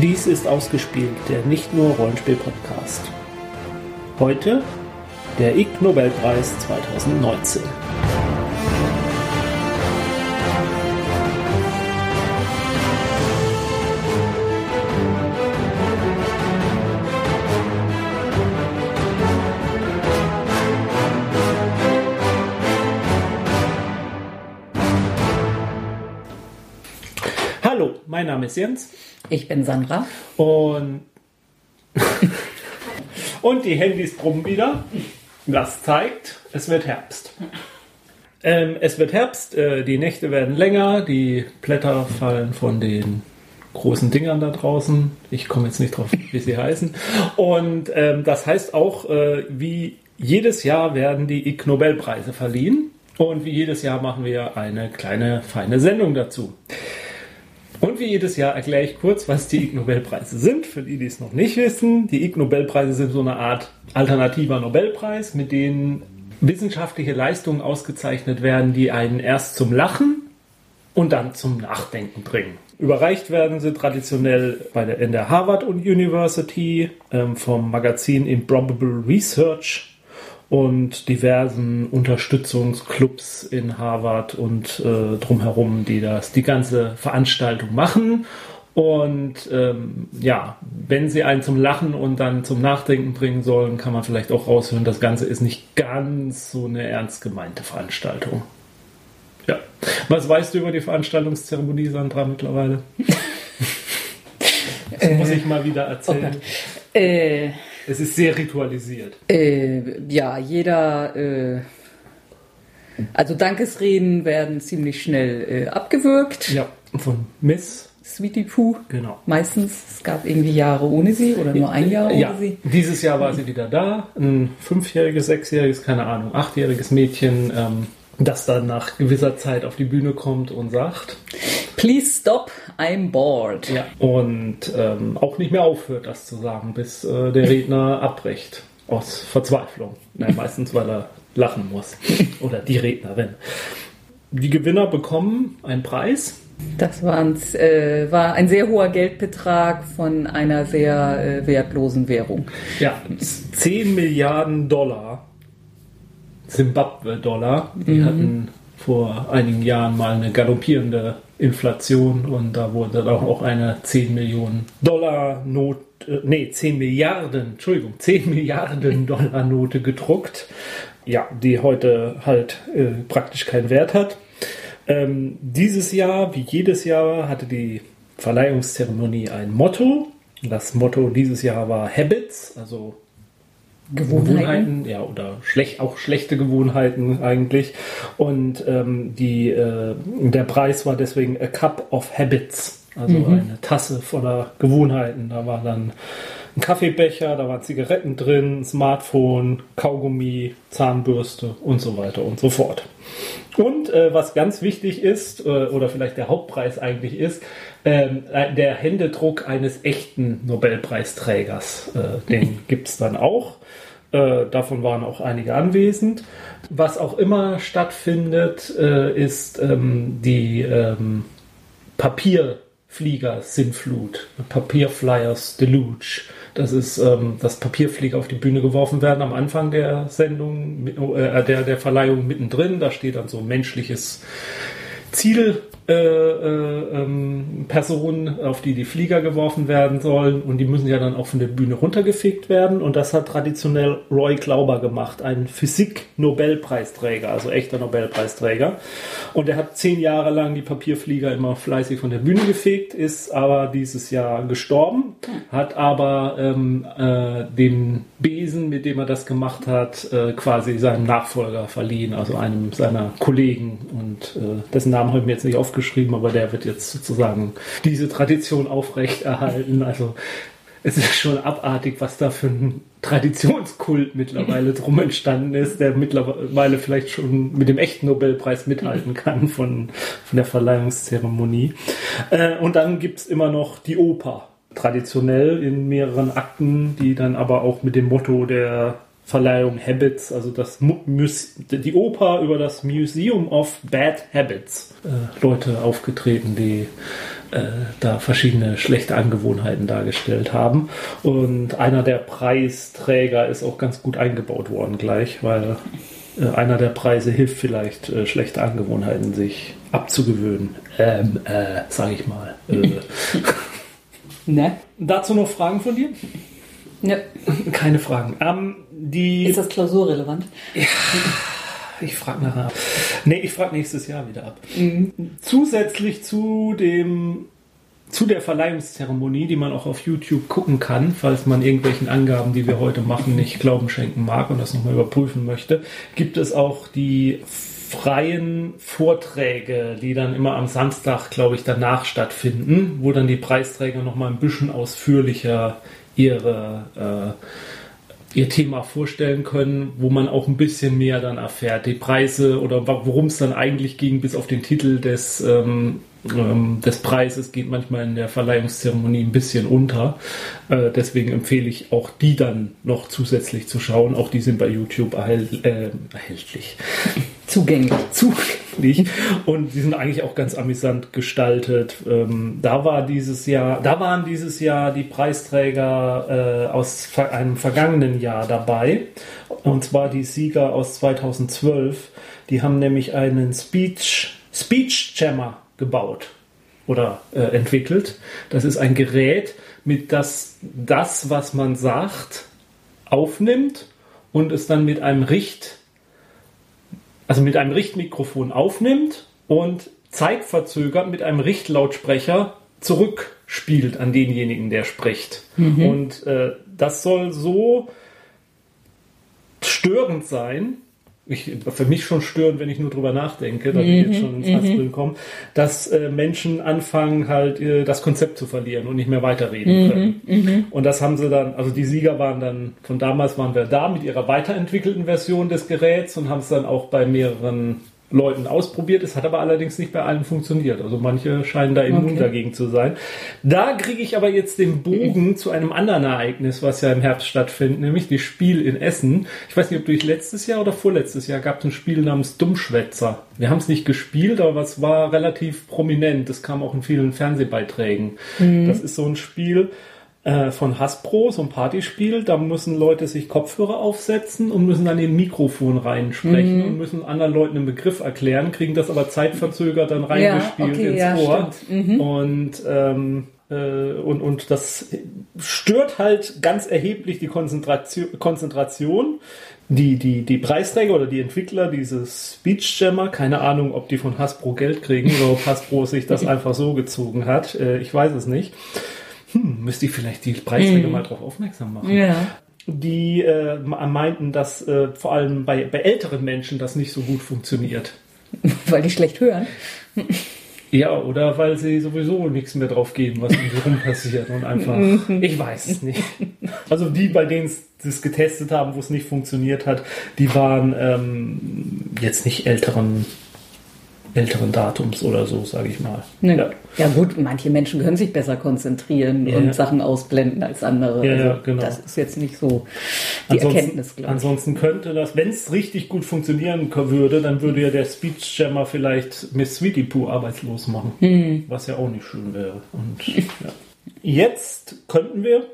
Dies ist ausgespielt, der nicht nur Rollenspiel-Podcast. Heute der Ig Nobelpreis 2019. Hallo, mein Name ist Jens Ich bin Sandra. und und die Handys brummen wieder. Das zeigt, es wird Herbst. Ähm, es wird Herbst, äh, die Nächte werden länger, die Blätter fallen von den großen Dingern da draußen. Ich komme jetzt nicht drauf, wie sie heißen. Und ähm, das heißt auch, äh, wie jedes Jahr werden die Ig Nobelpreise verliehen. Und wie jedes Jahr machen wir eine kleine, feine Sendung dazu. Und wie jedes Jahr erkläre ich kurz, was die Ig Nobelpreise sind, für die, die es noch nicht wissen. Die Ig Nobelpreise sind so eine Art alternativer Nobelpreis, mit denen wissenschaftliche Leistungen ausgezeichnet werden, die einen erst zum Lachen und dann zum Nachdenken bringen. Überreicht werden sie traditionell bei der, in der Harvard University ähm, vom Magazin Improbable Research und diversen Unterstützungsclubs in Harvard und äh, drumherum, die das die ganze Veranstaltung machen. Und ähm, ja, wenn sie einen zum Lachen und dann zum Nachdenken bringen sollen, kann man vielleicht auch raushören, das Ganze ist nicht ganz so eine ernst gemeinte Veranstaltung. Ja. Was weißt du über die Veranstaltungszeremonie, Sandra, mittlerweile? Das muss ich mal wieder erzählen. Äh, Es ist sehr ritualisiert. äh, ja, jeder, äh, also Dankesreden werden ziemlich schnell äh, abgewürgt. Ja, von Miss, Sweetie Pooh. genau. Meistens, es gab irgendwie Jahre ohne sie oder nur ein Jahr ohne Ja, sie. dieses Jahr war sie wieder da. Ein fünfjähriges, sechsjähriges, keine Ahnung, achtjähriges Mädchen, ähm, das dann nach gewisser Zeit auf die Bühne kommt und sagt. Please stop, I'm bored. Ja. Und ähm, auch nicht mehr aufhört, das zu sagen, bis äh, der Redner abbricht. Aus Verzweiflung. Na, meistens, weil er lachen muss. Oder die Rednerin. Die Gewinner bekommen einen Preis. Das äh, war ein sehr hoher Geldbetrag von einer sehr äh, wertlosen Währung. Ja, 10 Milliarden Dollar. Zimbabwe-Dollar. Die hatten vor einigen Jahren mal eine galoppierende Inflation und da wurde dann auch eine 10 Millionen Dollar Not, äh, nee, 10 Milliarden, Entschuldigung, 10 Milliarden Dollar Note gedruckt. Ja, die heute halt äh, praktisch keinen Wert hat. Ähm, dieses Jahr, wie jedes Jahr, hatte die Verleihungszeremonie ein Motto. Das Motto dieses Jahr war Habits, also Gewohnheiten, ja, oder schlecht, auch schlechte Gewohnheiten eigentlich. Und ähm, die, äh, der Preis war deswegen A Cup of Habits, also eine Tasse voller Gewohnheiten. Da war dann ein Kaffeebecher, da waren Zigaretten drin, Smartphone, Kaugummi, Zahnbürste und so weiter und so fort. Und äh, was ganz wichtig ist, äh, oder vielleicht der Hauptpreis eigentlich ist, ähm, äh, der Händedruck eines echten Nobelpreisträgers. Äh, den gibt's dann auch. Äh, davon waren auch einige anwesend. Was auch immer stattfindet, äh, ist ähm, die ähm, Papierflieger-Sinnflut, Papierflyers Deluge. Das ist, ähm, dass Papierflieger auf die Bühne geworfen werden am Anfang der Sendung, äh, der, der Verleihung mittendrin. Da steht dann so menschliches Ziel. Äh, äh, ähm, Personen, auf die die Flieger geworfen werden sollen. Und die müssen ja dann auch von der Bühne runtergefegt werden. Und das hat traditionell Roy Glauber gemacht, ein Physik-Nobelpreisträger, also echter Nobelpreisträger. Und er hat zehn Jahre lang die Papierflieger immer fleißig von der Bühne gefegt, ist aber dieses Jahr gestorben, hat aber ähm, äh, den Besen, mit dem er das gemacht hat, äh, quasi seinem Nachfolger verliehen, also einem seiner Kollegen. Und dessen Namen habe ich mir jetzt nicht aufgeschrieben, aber der wird jetzt sozusagen diese Tradition aufrechterhalten. Also es ist schon abartig, was da für ein Traditionskult mittlerweile drum entstanden ist, der mittlerweile vielleicht schon mit dem echten Nobelpreis mithalten kann von, von der Verleihungszeremonie. Äh, und dann gibt's immer noch die Oper. Traditionell in mehreren Akten, die dann aber auch mit dem Motto der Verleihung Habits, also das Mu Mus die Oper über das Museum of Bad Habits. Äh, Leute aufgetreten, die äh, da verschiedene schlechte Angewohnheiten dargestellt haben. Und einer der Preisträger ist auch ganz gut eingebaut worden gleich, weil äh, einer der Preise hilft vielleicht, äh, schlechte Angewohnheiten sich abzugewöhnen. Ähm, äh, sag ich mal. Äh. Ne? Dazu noch Fragen von dir? Ne? Keine Fragen. Ähm, die Ist das klausurrelevant? Ich frage nachher ab. Nee, ich frage nächstes Jahr wieder ab. Zusätzlich zu dem zu der Verleihungszeremonie, die man auch auf YouTube gucken kann, falls man irgendwelchen Angaben, die wir heute machen, nicht Glauben schenken mag und das nochmal überprüfen möchte, gibt es auch die freien Vorträge, die dann immer am Samstag, glaube ich, danach stattfinden, wo dann die Preisträger nochmal ein bisschen ausführlicher ihre äh, ihr Thema vorstellen können, wo man auch ein bisschen mehr dann erfährt. Die Preise oder worum es dann eigentlich ging, bis auf den Titel des, ähm, ähm, des Preises, geht manchmal in der Verleihungszeremonie ein bisschen unter. Äh, deswegen empfehle ich auch die dann noch zusätzlich zu schauen. Auch die sind bei YouTube erhält, äh, erhältlich Zugänglich. zugänglich und die sind eigentlich auch ganz amüsant gestaltet. Ähm, da war dieses Jahr, da waren dieses Jahr die Preisträger äh, aus ver einem vergangenen Jahr dabei und zwar die Sieger aus 2012. Die haben nämlich einen Speech Speech Jammer gebaut oder äh, entwickelt. Das ist ein Gerät, mit das das, was man sagt, aufnimmt und es dann mit einem Richt also mit einem Richtmikrofon aufnimmt und zeitverzögert mit einem Richtlautsprecher zurückspielt an denjenigen, der spricht. Und äh, das soll so störend sein, ich, für mich schon störend, wenn ich nur drüber nachdenke, da ich jetzt schon ins Haspeln komme, dass äh, Menschen anfangen halt äh, das Konzept zu verlieren und nicht mehr weiterreden können. Und das haben sie dann, also die Sieger waren dann, von damals waren wir da mit ihrer weiterentwickelten Version des Geräts und haben es dann auch bei mehreren Leuten ausprobiert. Es hat aber allerdings nicht bei allen funktioniert. Also manche scheinen da immun Okay. dagegen zu sein. Da kriege ich aber jetzt den Bogen zu einem anderen Ereignis, was ja im Herbst stattfindet, nämlich das Spiel in Essen. Ich weiß nicht, ob durch letztes Jahr oder vorletztes Jahr gab es ein Spiel namens Dummschwätzer. Wir haben es nicht gespielt, aber es war relativ prominent. Das kam auch in vielen Fernsehbeiträgen. Das ist so ein Spiel, äh, von Hasbro, so ein Partyspiel. Da müssen Leute sich Kopfhörer aufsetzen und müssen dann in ein Mikrofon reinsprechen und müssen anderen Leuten einen Begriff erklären, kriegen das aber zeitverzögert dann reingespielt okay, ins ja, Ohr. stimmt. Und, ähm, äh, und, und das stört halt ganz erheblich die Konzentration. Konzentration. Die, die, die Preisträger oder die Entwickler dieses Speech Jammer, keine Ahnung, ob die von Hasbro Geld kriegen oder ob Hasbro sich das einfach so gezogen hat. Äh, ich weiß es nicht. Hm, müsste ich vielleicht die Preisträger mal darauf aufmerksam machen. Ja. Die äh, meinten, dass äh, vor allem bei, bei älteren Menschen das nicht so gut funktioniert. Weil die schlecht hören. Ja, oder weil sie sowieso nichts mehr drauf geben, was um sie rum passiert und einfach, ich weiß es nicht. Also die, bei denen es getestet haben, wo es nicht funktioniert hat, die waren ähm, jetzt nicht älteren älteren Datums oder so, sage ich mal. Ne. Ja. Ja. gut, manche Menschen können sich besser konzentrieren Ja. und Sachen ausblenden als andere. Ja, also, genau. Das ist jetzt nicht so die Ansonsten, Erkenntnis, glaube ich. ansonsten könnte das, wenn es richtig gut funktionieren würde, dann würde ja der Speech Jammer vielleicht Miss Sweetie Pooh arbeitslos machen. Hm. Was ja auch nicht schön wäre. Und. Jetzt könnten wir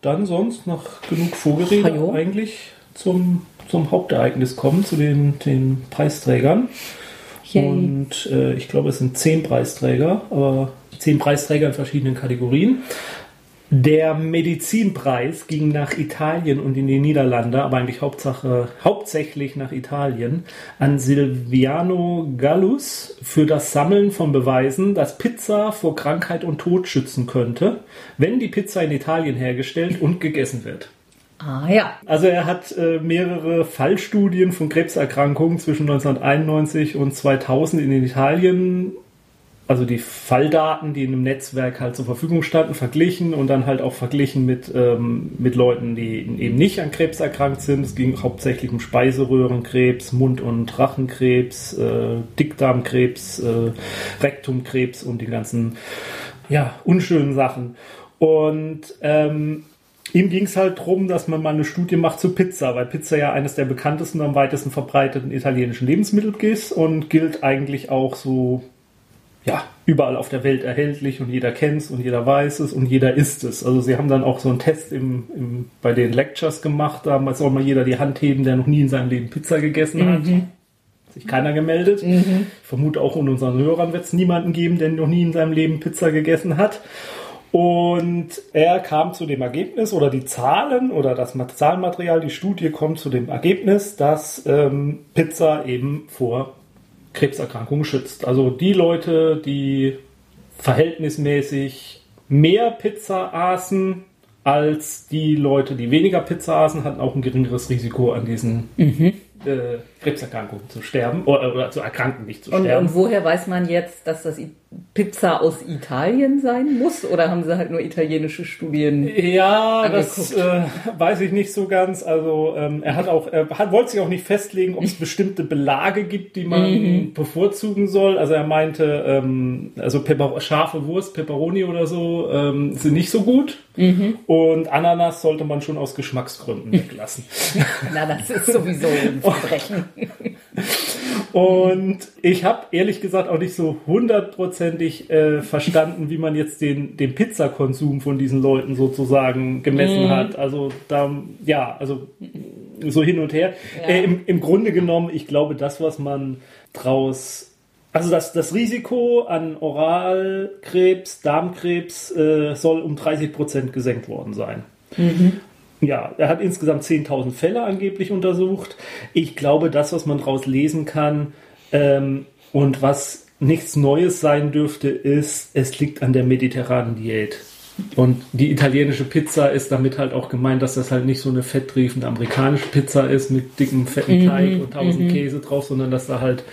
dann sonst nach genug Vorgerede Hallo? eigentlich zum, zum Hauptereignis kommen, zu den, den Preisträgern. Yay. Und äh, ich glaube, es sind zehn Preisträger, aber zehn Preisträger in verschiedenen Kategorien. Der Medizinpreis ging nach Italien und in die Niederlande, aber eigentlich Hauptsache, hauptsächlich nach Italien, an Silviano Gallus für das Sammeln von Beweisen, dass Pizza vor Krankheit und Tod schützen könnte, wenn die Pizza in Italien hergestellt und gegessen wird. Ah ja. Also er hat äh, mehrere Fallstudien von Krebserkrankungen zwischen 1991 und 2000 in Italien, also die Falldaten, die in einem Netzwerk halt zur Verfügung standen, verglichen und dann halt auch verglichen mit, ähm, mit Leuten, die eben nicht an Krebs erkrankt sind. Es ging hauptsächlich um Speiseröhrenkrebs, Mund- und Rachenkrebs, äh, Dickdarmkrebs, äh, Rektumkrebs und die ganzen ja, unschönen Sachen. Und ähm, ihm ging es halt darum, dass man mal eine Studie macht zu Pizza, weil Pizza ja eines der bekanntesten und am weitesten verbreiteten italienischen Lebensmittel ist und gilt eigentlich auch so ja, überall auf der Welt erhältlich und jeder kennt es und jeder weiß es und jeder isst es. Also sie haben dann auch so einen Test im, im, bei den Lectures gemacht, da soll mal jeder die Hand heben, der noch nie in seinem Leben Pizza gegessen hat. Mhm. Hat sich keiner gemeldet. Ich vermute auch unter unseren Hörern wird es niemanden geben, der noch nie in seinem Leben Pizza gegessen hat. Und er kam zu dem Ergebnis, oder die Zahlen oder das Zahlenmaterial, die Studie kommt zu dem Ergebnis, dass ähm, Pizza eben vor Krebserkrankungen schützt. Also die Leute, die verhältnismäßig mehr Pizza aßen als die Leute, die weniger Pizza aßen, hatten auch ein geringeres Risiko an diesen äh, Krebserkrankungen zu sterben oder, oder zu erkranken, nicht zu Und, sterben. und woher weiß man jetzt, dass das Pizza aus Italien sein muss? Oder haben sie halt nur italienische Studien? Ja, das angeguckt. äh, weiß ich nicht so ganz. Also ähm, er hat auch, er hat, wollte sich auch nicht festlegen, ob es bestimmte Belage gibt, die man bevorzugen soll. Also er meinte, ähm, also Pepper scharfe Wurst, Pepperoni oder so ähm, sind nicht so gut. Und Ananas sollte man schon aus Geschmacksgründen weglassen. Na, das ist sowieso ein Verbrechen. Und ich habe ehrlich gesagt auch nicht so hundertprozentig äh, verstanden, wie man jetzt den, den Pizzakonsum von diesen Leuten sozusagen gemessen hat. Also da, ja, also so hin und her. Ja. Äh, im, Im Grunde genommen, ich glaube, das, was man draus also das, das Risiko an Oralkrebs, Darmkrebs äh, soll um 30 Prozent gesenkt worden sein. Ja, er hat insgesamt 10.000 Fälle angeblich untersucht. Ich glaube, das, was man daraus lesen kann ähm, und was nichts Neues sein dürfte, ist, es liegt an der mediterranen Diät. Und die italienische Pizza ist damit halt auch gemeint, dass das halt nicht so eine fetttriefende amerikanische Pizza ist mit dickem, fetten Teig und tausend Käse drauf, sondern dass da halt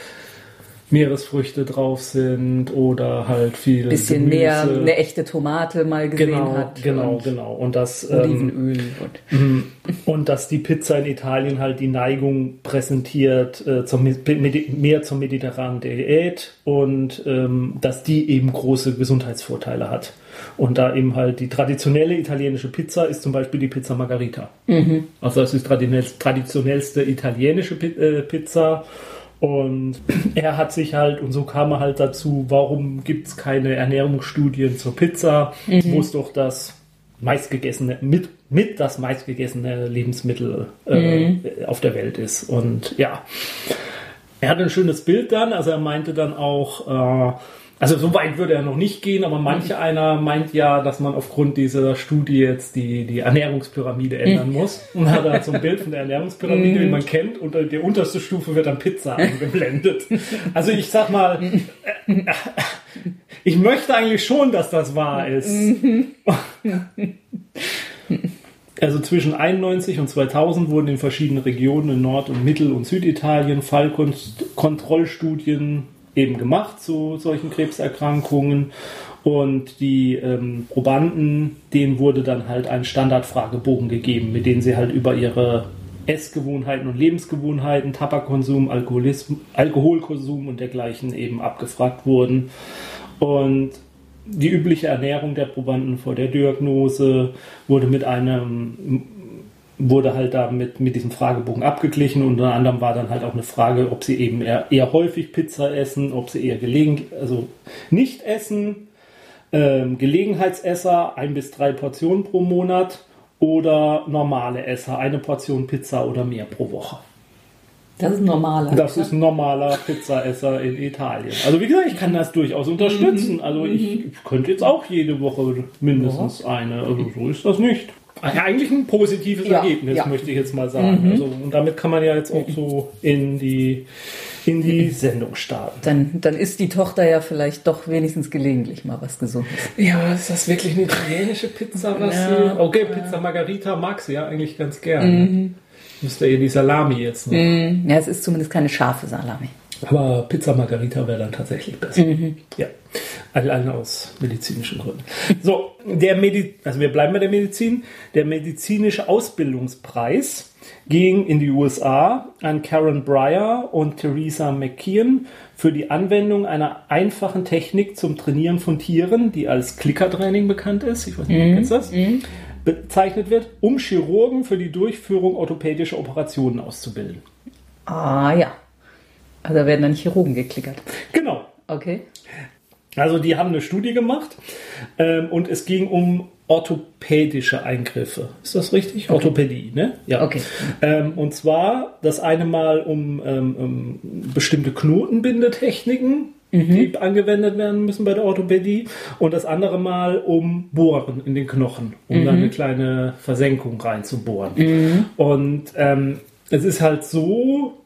Meeresfrüchte drauf sind oder halt viel Bisschen Gemüse. mehr eine echte Tomate mal gesehen Genau, hat. genau, und genau. Und das ähm, Olivenöl und und dass die Pizza in Italien halt die Neigung präsentiert äh, zum, mehr zur mediterranen Diät und ähm, dass die eben große Gesundheitsvorteile hat. Und da eben halt die traditionelle italienische Pizza ist zum Beispiel die Pizza Margarita. Also das ist die traditionell- traditionellste italienische äh, Pizza. Und er hat sich halt, und so kam er halt dazu, warum gibt es keine Ernährungsstudien zur Pizza, wo es doch das meistgegessene, mit, mit das meistgegessene Lebensmittel äh, auf der Welt ist. Und ja, er hatte ein schönes Bild dann, also er meinte dann auch, äh, also so weit würde er noch nicht gehen, aber manche einer meint ja, dass man aufgrund dieser Studie jetzt die, die Ernährungspyramide ändern muss. Und hat da so ein Bild von der Ernährungspyramide, die man kennt, und die unterste Stufe wird dann Pizza eingeblendet. Also ich sag mal, äh, äh, ich möchte eigentlich schon, dass das wahr ist. Also zwischen 91 und 2000 wurden in verschiedenen Regionen in Nord- und Mittel- und Süditalien Fallkontrollstudien eben gemacht zu solchen Krebserkrankungen. Und die ähm, Probanden, denen wurde dann halt ein Standardfragebogen gegeben, mit denen sie halt über ihre Essgewohnheiten und Lebensgewohnheiten, Tabakkonsum, Alkoholkonsum und dergleichen eben abgefragt wurden. Und die übliche Ernährung der Probanden vor der Diagnose wurde mit einem wurde halt da mit, mit diesem Fragebogen abgeglichen unter anderem war dann halt auch eine Frage, ob sie eben eher, eher häufig Pizza essen, ob sie eher gelegentlich, also nicht essen, ähm, Gelegenheitsesser, ein bis drei Portionen pro Monat oder normale Esser, eine Portion Pizza oder mehr pro Woche. das ist normaler. Das ist ein normaler Pizzaesser in Italien. Also wie gesagt, ich kann das durchaus unterstützen. Also ich könnte jetzt auch jede Woche mindestens eine. Also so ist das nicht. Eigentlich ein positives Ja, Ergebnis, ja. möchte ich jetzt mal sagen. Also, und damit kann man ja jetzt auch so in die, in die Sendung starten. Dann, dann isst die Tochter ja vielleicht doch wenigstens gelegentlich mal was Gesundes. Ja, ist das wirklich eine italienische Pizza? Was Ja. sie, okay, Pizza Margarita mag sie ja eigentlich ganz gerne. Müsste ihr die Salami jetzt noch. Ja, es ist zumindest keine scharfe Salami. Aber Pizza Margarita wäre dann tatsächlich besser. Ja. Alleine aus medizinischen Gründen. So, der Medi also wir bleiben bei der Medizin. Der medizinische Ausbildungspreis ging in die USA an Karen Breyer und Theresa McKeon für die Anwendung einer einfachen Technik zum Trainieren von Tieren, die als Klickertraining bekannt ist. Ich weiß nicht, du kennst das? Bezeichnet wird, um Chirurgen für die Durchführung orthopädischer Operationen auszubilden. Ah ja. Also da werden dann Chirurgen geklickert. Genau. Okay. Also die haben eine Studie gemacht ähm, und es ging um orthopädische Eingriffe. Ist das richtig? Okay. Orthopädie, ne? Ja. Okay. Ähm, und zwar das eine Mal um, ähm, um bestimmte Knotenbindetechniken, mhm. die angewendet werden müssen bei der Orthopädie. Und das andere Mal um Bohren in den Knochen, um mhm. da eine kleine Versenkung reinzubohren. Mhm. Und ähm, es ist halt so,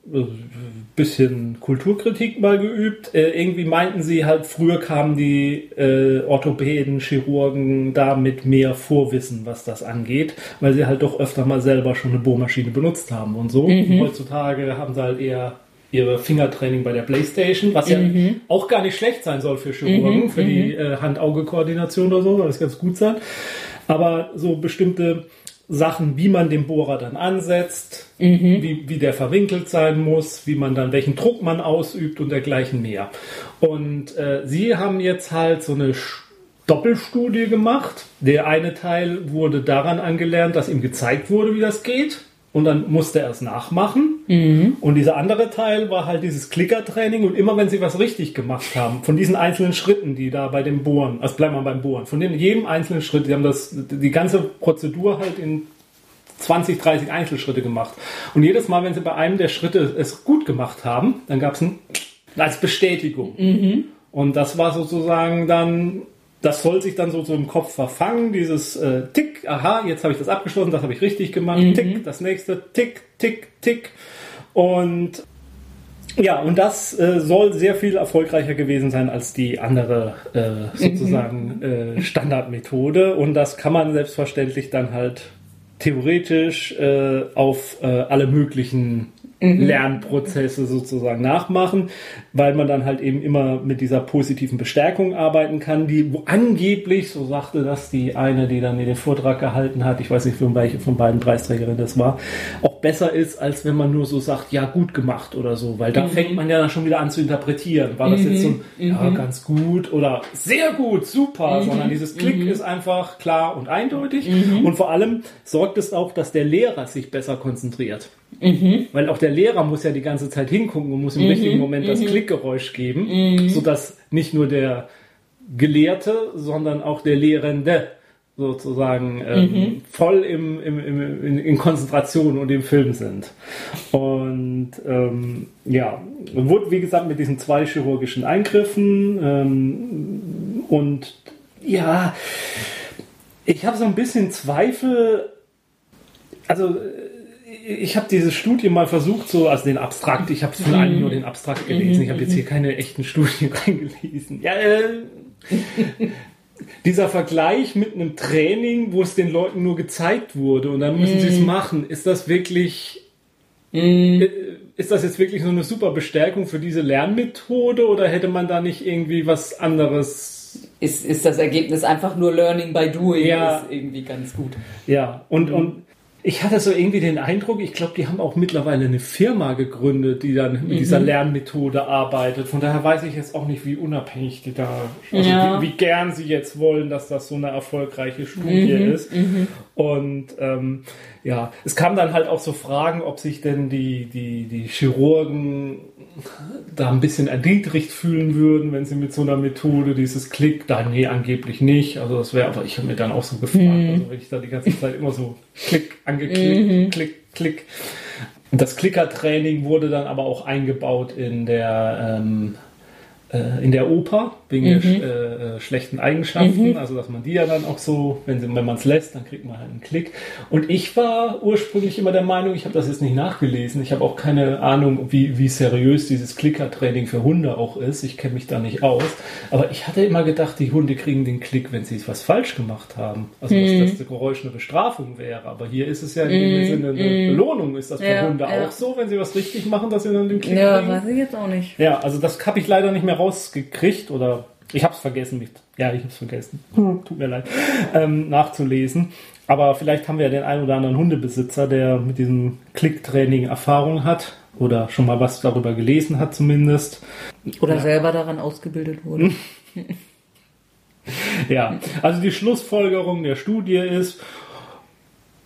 bisschen Kulturkritik mal geübt. Äh, irgendwie meinten sie halt, früher kamen die äh, Orthopäden, Chirurgen da mit mehr Vorwissen, was das angeht, weil sie halt doch öfter mal selber schon eine Bohrmaschine benutzt haben und so. Mhm. Heutzutage haben sie halt eher ihre Fingertraining bei der Playstation, was ja mhm. auch gar nicht schlecht sein soll für Chirurgen, mhm. für die mhm. äh, Hand-Auge-Koordination oder so, soll das ganz gut sein. Aber so bestimmte Sachen, wie man den Bohrer dann ansetzt, mhm. wie, wie der verwinkelt sein muss, wie man dann welchen Druck man ausübt und dergleichen mehr. Und äh, sie haben jetzt halt so eine Doppelstudie gemacht. Der eine Teil wurde daran angelernt, dass ihm gezeigt wurde, wie das geht und dann musste er es nachmachen. Mhm. Und dieser andere Teil war halt dieses Klickertraining und immer wenn sie was richtig gemacht haben, von diesen einzelnen Schritten, die da bei dem Bohren, also bleiben wir beim Bohren, von dem, jedem einzelnen Schritt, die haben das, die ganze Prozedur halt in 20, 30 Einzelschritte gemacht. Und jedes Mal, wenn sie bei einem der Schritte es gut gemacht haben, dann gab es ein als Bestätigung. Mhm. Und das war sozusagen dann das soll sich dann so, so im Kopf verfangen, dieses äh, Tick, aha, jetzt habe ich das abgeschlossen, das habe ich richtig gemacht, mhm. Tick, das nächste, Tick, Tick, Tick. Und ja, und das äh, soll sehr viel erfolgreicher gewesen sein als die andere äh, sozusagen mhm. äh, Standardmethode. Und das kann man selbstverständlich dann halt theoretisch äh, auf äh, alle möglichen mhm. Lernprozesse sozusagen nachmachen, weil man dann halt eben immer mit dieser positiven Bestärkung arbeiten kann, die wo angeblich, so sagte das die eine, die dann den Vortrag gehalten hat, ich weiß nicht, von welche von beiden Preisträgerinnen das war, auch besser ist, als wenn man nur so sagt, ja, gut gemacht oder so, weil da mhm. fängt man ja dann schon wieder an zu interpretieren. War das mhm. jetzt so, ja, mhm. ganz gut oder sehr gut, super, mhm. sondern dieses Klick mhm. ist einfach klar und eindeutig und vor allem sorgt es auch, dass der Lehrer sich besser konzentriert. Mhm. Weil auch der Lehrer muss ja die ganze Zeit hingucken und muss im mhm. richtigen Moment das mhm. Klickgeräusch geben, mhm. sodass nicht nur der Gelehrte, sondern auch der Lehrende sozusagen ähm, mhm. voll im, im, im, in, in, Konzentration und im Film sind. Und ähm, ja, wurde wie gesagt mit diesen zwei chirurgischen Eingriffen ähm, und ja, ich habe so ein bisschen Zweifel, also ich habe diese Studie mal versucht, so, also den Abstrakt, ich habe von allen nur den Abstrakt gelesen, ich habe jetzt hier keine echten Studien reingelesen. Ja, äh, dieser Vergleich mit einem Training, wo es den Leuten nur gezeigt wurde und dann müssen sie es mhm. machen, ist das wirklich, mhm. äh, ist das jetzt wirklich so eine super Bestärkung für diese Lernmethode oder hätte man da nicht irgendwie was anderes ist, ist das Ergebnis einfach nur Learning by Doing, ja, ist irgendwie ganz gut. Ja, und, und ich hatte so irgendwie den Eindruck, ich glaube, die haben auch mittlerweile eine Firma gegründet, die dann mit mhm. dieser Lernmethode arbeitet. Von daher weiß ich jetzt auch nicht, wie unabhängig die da, also ja. wie, wie, gern sie jetzt wollen, dass das so eine erfolgreiche Studie mhm. ist. Mhm. Und ähm, ja, es kam dann halt auch so Fragen, ob sich denn die, die, die Chirurgen da ein bisschen erniedrigt fühlen würden, wenn sie mit so einer Methode dieses Klick, da nee, angeblich nicht. Also das wäre, aber ich habe mir dann auch so gefragt, mhm. also wenn ich da die ganze Zeit immer so Klick angeklickt, mhm. Klick, Klick. Das Klickertraining wurde dann aber auch eingebaut in der ähm, äh, in der Oper wegen mhm. der äh, äh, schlechten Eigenschaften, mhm. also dass man die ja dann auch so, wenn, wenn man es lässt, dann kriegt man halt einen Klick. Und ich war ursprünglich immer der Meinung, ich habe das jetzt nicht nachgelesen, ich habe auch keine Ahnung, wie, wie seriös dieses Klickertraining für Hunde auch ist, ich kenne mich da nicht aus, aber ich hatte immer gedacht, die Hunde kriegen den Klick, wenn sie was falsch gemacht haben, also mhm. dass das Geräusch eine Bestrafung wäre, aber hier ist es ja in dem mhm. Sinne eine mhm. Belohnung, ist das für ja, Hunde ja. auch so, wenn sie was richtig machen, dass sie dann den Klick ja, kriegen? Ja, weiß ich jetzt auch nicht. Ja, also das habe ich leider nicht mehr rausgekriegt oder ich habe es vergessen, nicht. Ja, ich habe es vergessen. Hm. Tut mir leid, ähm, nachzulesen. Aber vielleicht haben wir ja den einen oder anderen Hundebesitzer, der mit diesem Klicktraining Erfahrung hat oder schon mal was darüber gelesen hat zumindest. Oder ja. selber daran ausgebildet wurde. ja, also die Schlussfolgerung der Studie ist,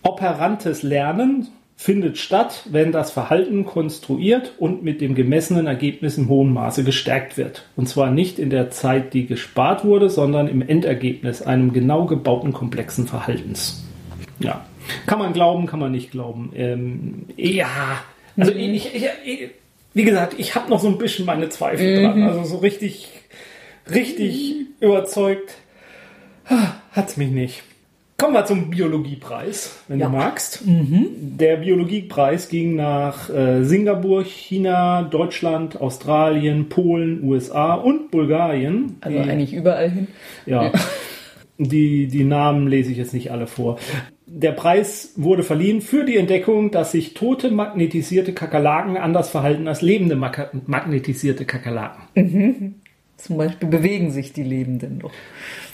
operantes Lernen findet statt, wenn das Verhalten konstruiert und mit dem gemessenen Ergebnis im hohen Maße gestärkt wird. Und zwar nicht in der Zeit, die gespart wurde, sondern im Endergebnis einem genau gebauten komplexen Verhaltens. Ja. Kann man glauben, kann man nicht glauben. Ähm, ja, also mhm. ich, ich, ich, wie gesagt, ich habe noch so ein bisschen meine Zweifel mhm. dran. Also so richtig, richtig mhm. überzeugt hat es mich nicht. Kommen wir zum Biologiepreis, wenn ja. du magst. Mhm. Der Biologiepreis ging nach äh, Singapur, China, Deutschland, Australien, Polen, USA und Bulgarien. Also die, eigentlich überall hin. Ja. die, die Namen lese ich jetzt nicht alle vor. Der Preis wurde verliehen für die Entdeckung, dass sich tote magnetisierte Kakerlaken anders verhalten als lebende magnetisierte Kakerlaken. Mhm. Zum Beispiel bewegen sich die Lebenden doch.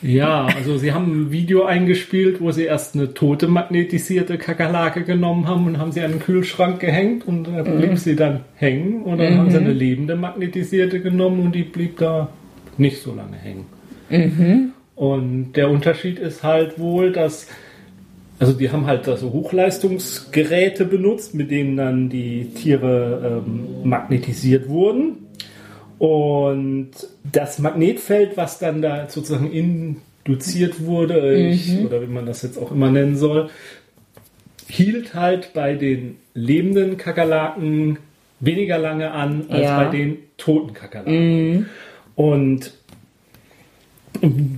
Ja, also sie haben ein Video eingespielt, wo sie erst eine tote magnetisierte Kakerlake genommen haben und haben sie an den Kühlschrank gehängt und da blieb mhm. sie dann hängen. Und dann mhm. haben sie eine lebende magnetisierte genommen und die blieb da nicht so lange hängen. Mhm. Und der Unterschied ist halt wohl, dass also die haben halt so Hochleistungsgeräte benutzt, mit denen dann die Tiere ähm, magnetisiert wurden. Und das Magnetfeld, was dann da sozusagen induziert wurde, ich, mhm. oder wie man das jetzt auch immer nennen soll, hielt halt bei den lebenden Kakerlaken weniger lange an als ja. bei den toten Kakerlaken. Mhm. Und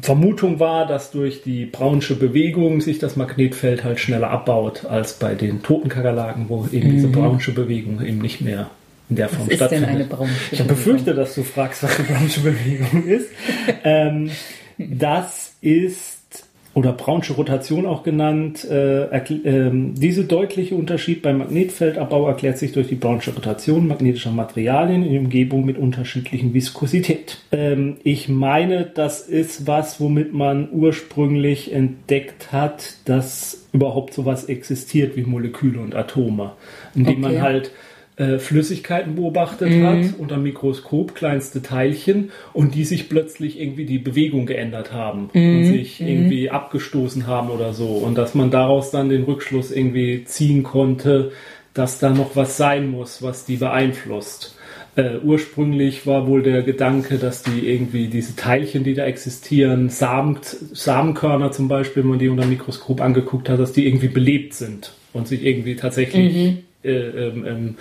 Vermutung war, dass durch die braunsche Bewegung sich das Magnetfeld halt schneller abbaut als bei den toten Kakerlaken, wo eben mhm. diese braunsche Bewegung eben nicht mehr in der Form was stattfindet. Ist denn eine braunsche ich befürchte, dass du fragst, was eine braunsche Bewegung ist. ähm, das ist oder braunsche Rotation auch genannt. Äh, äh, diese deutliche Unterschied beim Magnetfeldabbau erklärt sich durch die braunsche Rotation magnetischer Materialien in Umgebung mit unterschiedlichen Viskosität. Ähm, ich meine, das ist was, womit man ursprünglich entdeckt hat, dass überhaupt sowas existiert wie Moleküle und Atome, indem okay. man halt äh, Flüssigkeiten beobachtet mhm. hat unter Mikroskop, kleinste Teilchen und die sich plötzlich irgendwie die Bewegung geändert haben mhm. und sich mhm. irgendwie abgestoßen haben oder so und dass man daraus dann den Rückschluss irgendwie ziehen konnte, dass da noch was sein muss, was die beeinflusst. Äh, ursprünglich war wohl der Gedanke, dass die irgendwie diese Teilchen, die da existieren, Samen, Samenkörner zum Beispiel, wenn man die unter Mikroskop angeguckt hat, dass die irgendwie belebt sind und sich irgendwie tatsächlich mhm äh, ähm, ähm,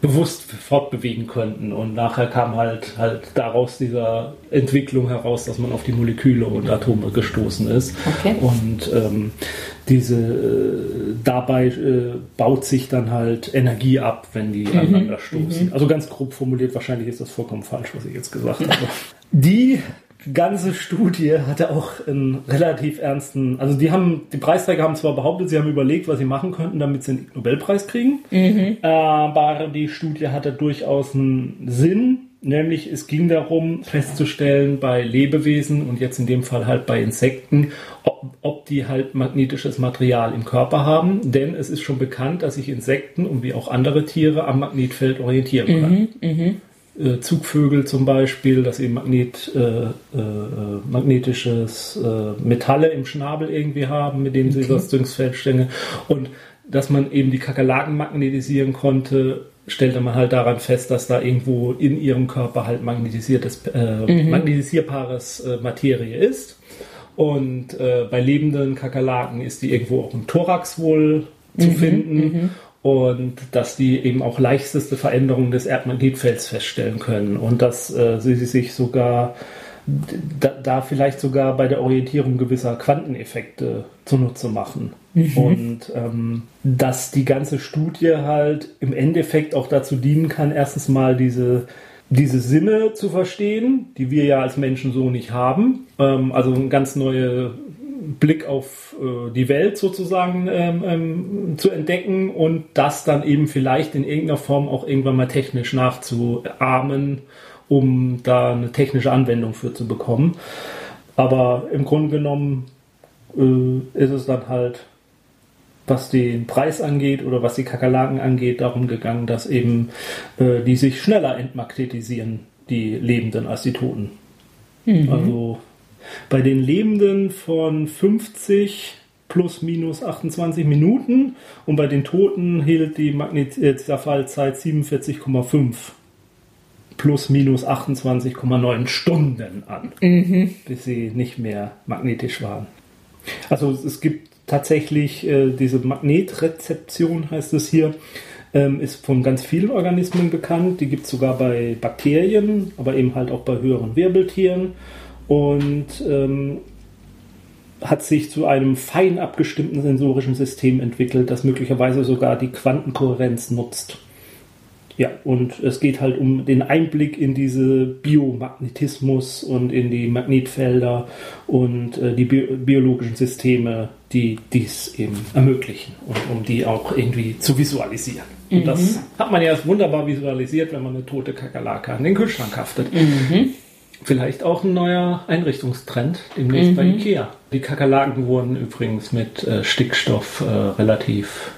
bewusst fortbewegen könnten. Und nachher kam halt halt daraus dieser Entwicklung heraus, dass man auf die Moleküle und Atome gestoßen ist. Okay. Und ähm, diese äh, dabei äh, baut sich dann halt Energie ab, wenn die mhm. aneinander stoßen. Mhm. Also ganz grob formuliert, wahrscheinlich ist das vollkommen falsch, was ich jetzt gesagt habe. Die ganze Studie hatte auch einen relativ ernsten, also die haben, die Preisträger haben zwar behauptet, sie haben überlegt, was sie machen könnten, damit sie den Nobelpreis kriegen, mhm. aber die Studie hatte durchaus einen Sinn, nämlich es ging darum festzustellen bei Lebewesen und jetzt in dem Fall halt bei Insekten, ob, ob die halt magnetisches Material im Körper haben, denn es ist schon bekannt, dass sich Insekten und wie auch andere Tiere am Magnetfeld orientieren können. Mhm, mh. Äh, Zugvögel zum Beispiel, dass sie Magnet, äh, äh, magnetisches äh, Metalle im Schnabel irgendwie haben, mit denen sie okay. das Düngsfeld stängeln. Und dass man eben die Kakerlaken magnetisieren konnte, stellte man halt daran fest, dass da irgendwo in ihrem Körper halt magnetisiertes, äh, mhm. magnetisierbares äh, Materie ist. Und äh, bei lebenden Kakerlaken ist die irgendwo auch im Thorax wohl zu mhm. finden. Und dass die eben auch leichteste Veränderungen des Erdmagnetfelds feststellen können und dass äh, sie sich sogar da, da, vielleicht sogar bei der Orientierung gewisser Quanteneffekte zunutze machen. Mhm. Und ähm, dass die ganze Studie halt im Endeffekt auch dazu dienen kann, erstens mal diese diese Sinne zu verstehen, die wir ja als Menschen so nicht haben. Ähm, also eine ganz neue Blick auf äh, die Welt sozusagen ähm, ähm, zu entdecken und das dann eben vielleicht in irgendeiner Form auch irgendwann mal technisch nachzuahmen, um da eine technische Anwendung für zu bekommen. Aber im Grunde genommen äh, ist es dann halt, was den Preis angeht oder was die Kakerlaken angeht, darum gegangen, dass eben äh, die sich schneller entmagnetisieren, die Lebenden, als die Toten. Mhm. Also bei den Lebenden von 50 plus minus 28 Minuten und bei den Toten hielt die Magnetzerfallzeit 47,5 plus minus 28,9 Stunden an, mhm. bis sie nicht mehr magnetisch waren. Also es gibt tatsächlich äh, diese Magnetrezeption, heißt es hier, ähm, ist von ganz vielen Organismen bekannt. Die gibt es sogar bei Bakterien, aber eben halt auch bei höheren Wirbeltieren. Und ähm, hat sich zu einem fein abgestimmten sensorischen System entwickelt, das möglicherweise sogar die Quantenkohärenz nutzt. Ja, und es geht halt um den Einblick in diese Biomagnetismus und in die Magnetfelder und äh, die bi biologischen Systeme, die dies eben ermöglichen und um die auch irgendwie zu visualisieren. Mhm. Und das hat man ja wunderbar visualisiert, wenn man eine tote Kakerlake an den Kühlschrank haftet. Mhm. Vielleicht auch ein neuer Einrichtungstrend demnächst mhm. bei Ikea. Die Kakerlaken wurden übrigens mit äh, Stickstoff äh, relativ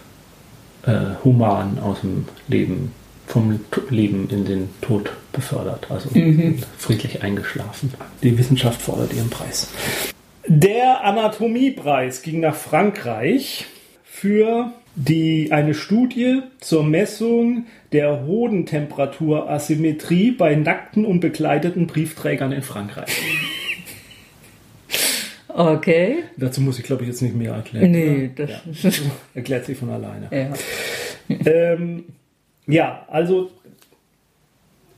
äh, human aus dem Leben, vom Leben in den Tod befördert, also mhm. friedlich eingeschlafen. Die Wissenschaft fordert ihren Preis. Der Anatomiepreis ging nach Frankreich für die, eine Studie zur Messung der Hodentemperaturasymmetrie bei nackten und bekleideten Briefträgern in Frankreich. Okay. Dazu muss ich, glaube ich, jetzt nicht mehr erklären. Nee, das ja. erklärt sich von alleine. Ja. Ähm, ja, also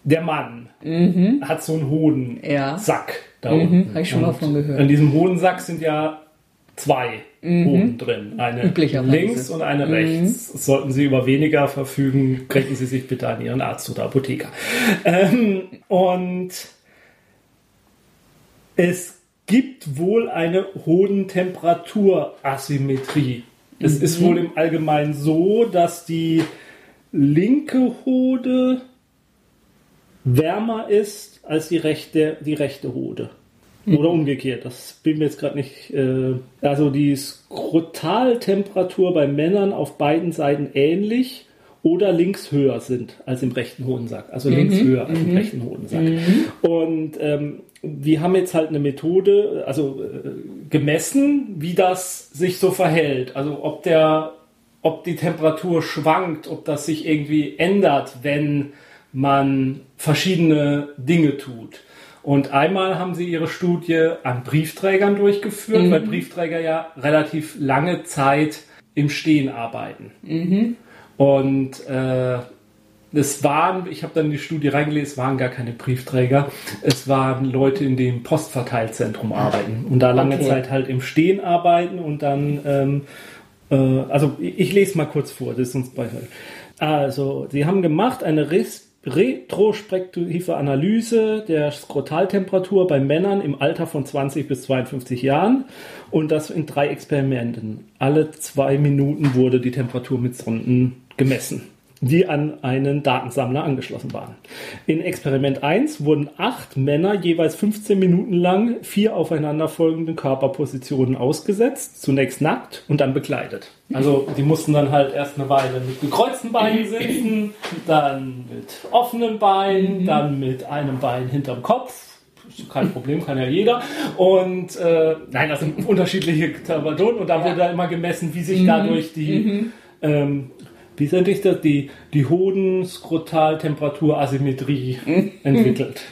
der Mann mhm. hat so einen Hodensack ja. da mhm, unten. Habe ich schon mal von gehört. In diesem Hodensack sind ja zwei mhm. oben drin. Eine links und eine mhm. rechts. Sollten Sie über weniger verfügen, kriegen Sie sich bitte an Ihren Arzt oder Apotheker. Ähm, und es gibt wohl eine Hodentemperaturasymmetrie. Es mhm. ist wohl im Allgemeinen so, dass die linke Hode wärmer ist als die rechte, die rechte Hode. Oder umgekehrt, das bin mir jetzt gerade nicht. Äh, also die Skrotaltemperatur bei Männern auf beiden Seiten ähnlich oder links höher sind als im rechten Hodensack. Also mhm. links höher als im mhm. rechten Hodensack. Mhm. Und ähm, wir haben jetzt halt eine Methode, also äh, gemessen, wie das sich so verhält. Also ob der, ob die Temperatur schwankt, ob das sich irgendwie ändert, wenn man verschiedene Dinge tut. Und einmal haben sie ihre Studie an Briefträgern durchgeführt, mhm. weil Briefträger ja relativ lange Zeit im Stehen arbeiten. Mhm. Und äh, es waren, ich habe dann die Studie reingelesen, es waren gar keine Briefträger, es waren Leute, in dem Postverteilzentrum arbeiten und da lange okay. Zeit halt im Stehen arbeiten und dann, ähm, äh, also ich, ich, lese mal kurz vor, das ist uns bei. Also, sie haben gemacht eine Riss retrospektive Analyse der Skrotaltemperatur bei Männern im Alter von 20 bis 52 Jahren und das in drei Experimenten. Alle zwei Minuten wurde die Temperatur mit Sonden gemessen die an einen Datensammler angeschlossen waren. In Experiment 1 wurden acht Männer jeweils 15 Minuten lang vier aufeinanderfolgende Körperpositionen ausgesetzt, zunächst nackt und dann bekleidet. Also die mussten dann halt erst eine Weile mit gekreuzten Beinen sitzen, dann mit offenen Beinen, mhm. dann mit einem Bein hinterm Kopf, kein Problem, kann ja jeder. Und äh, nein, das sind unterschiedliche Temperaturen und da wurde dann immer gemessen, wie sich dadurch die mhm. ähm, wie nennt sich das, die, die Hoden-Skrotal-Temperatur-Asymmetrie mhm. entwickelt.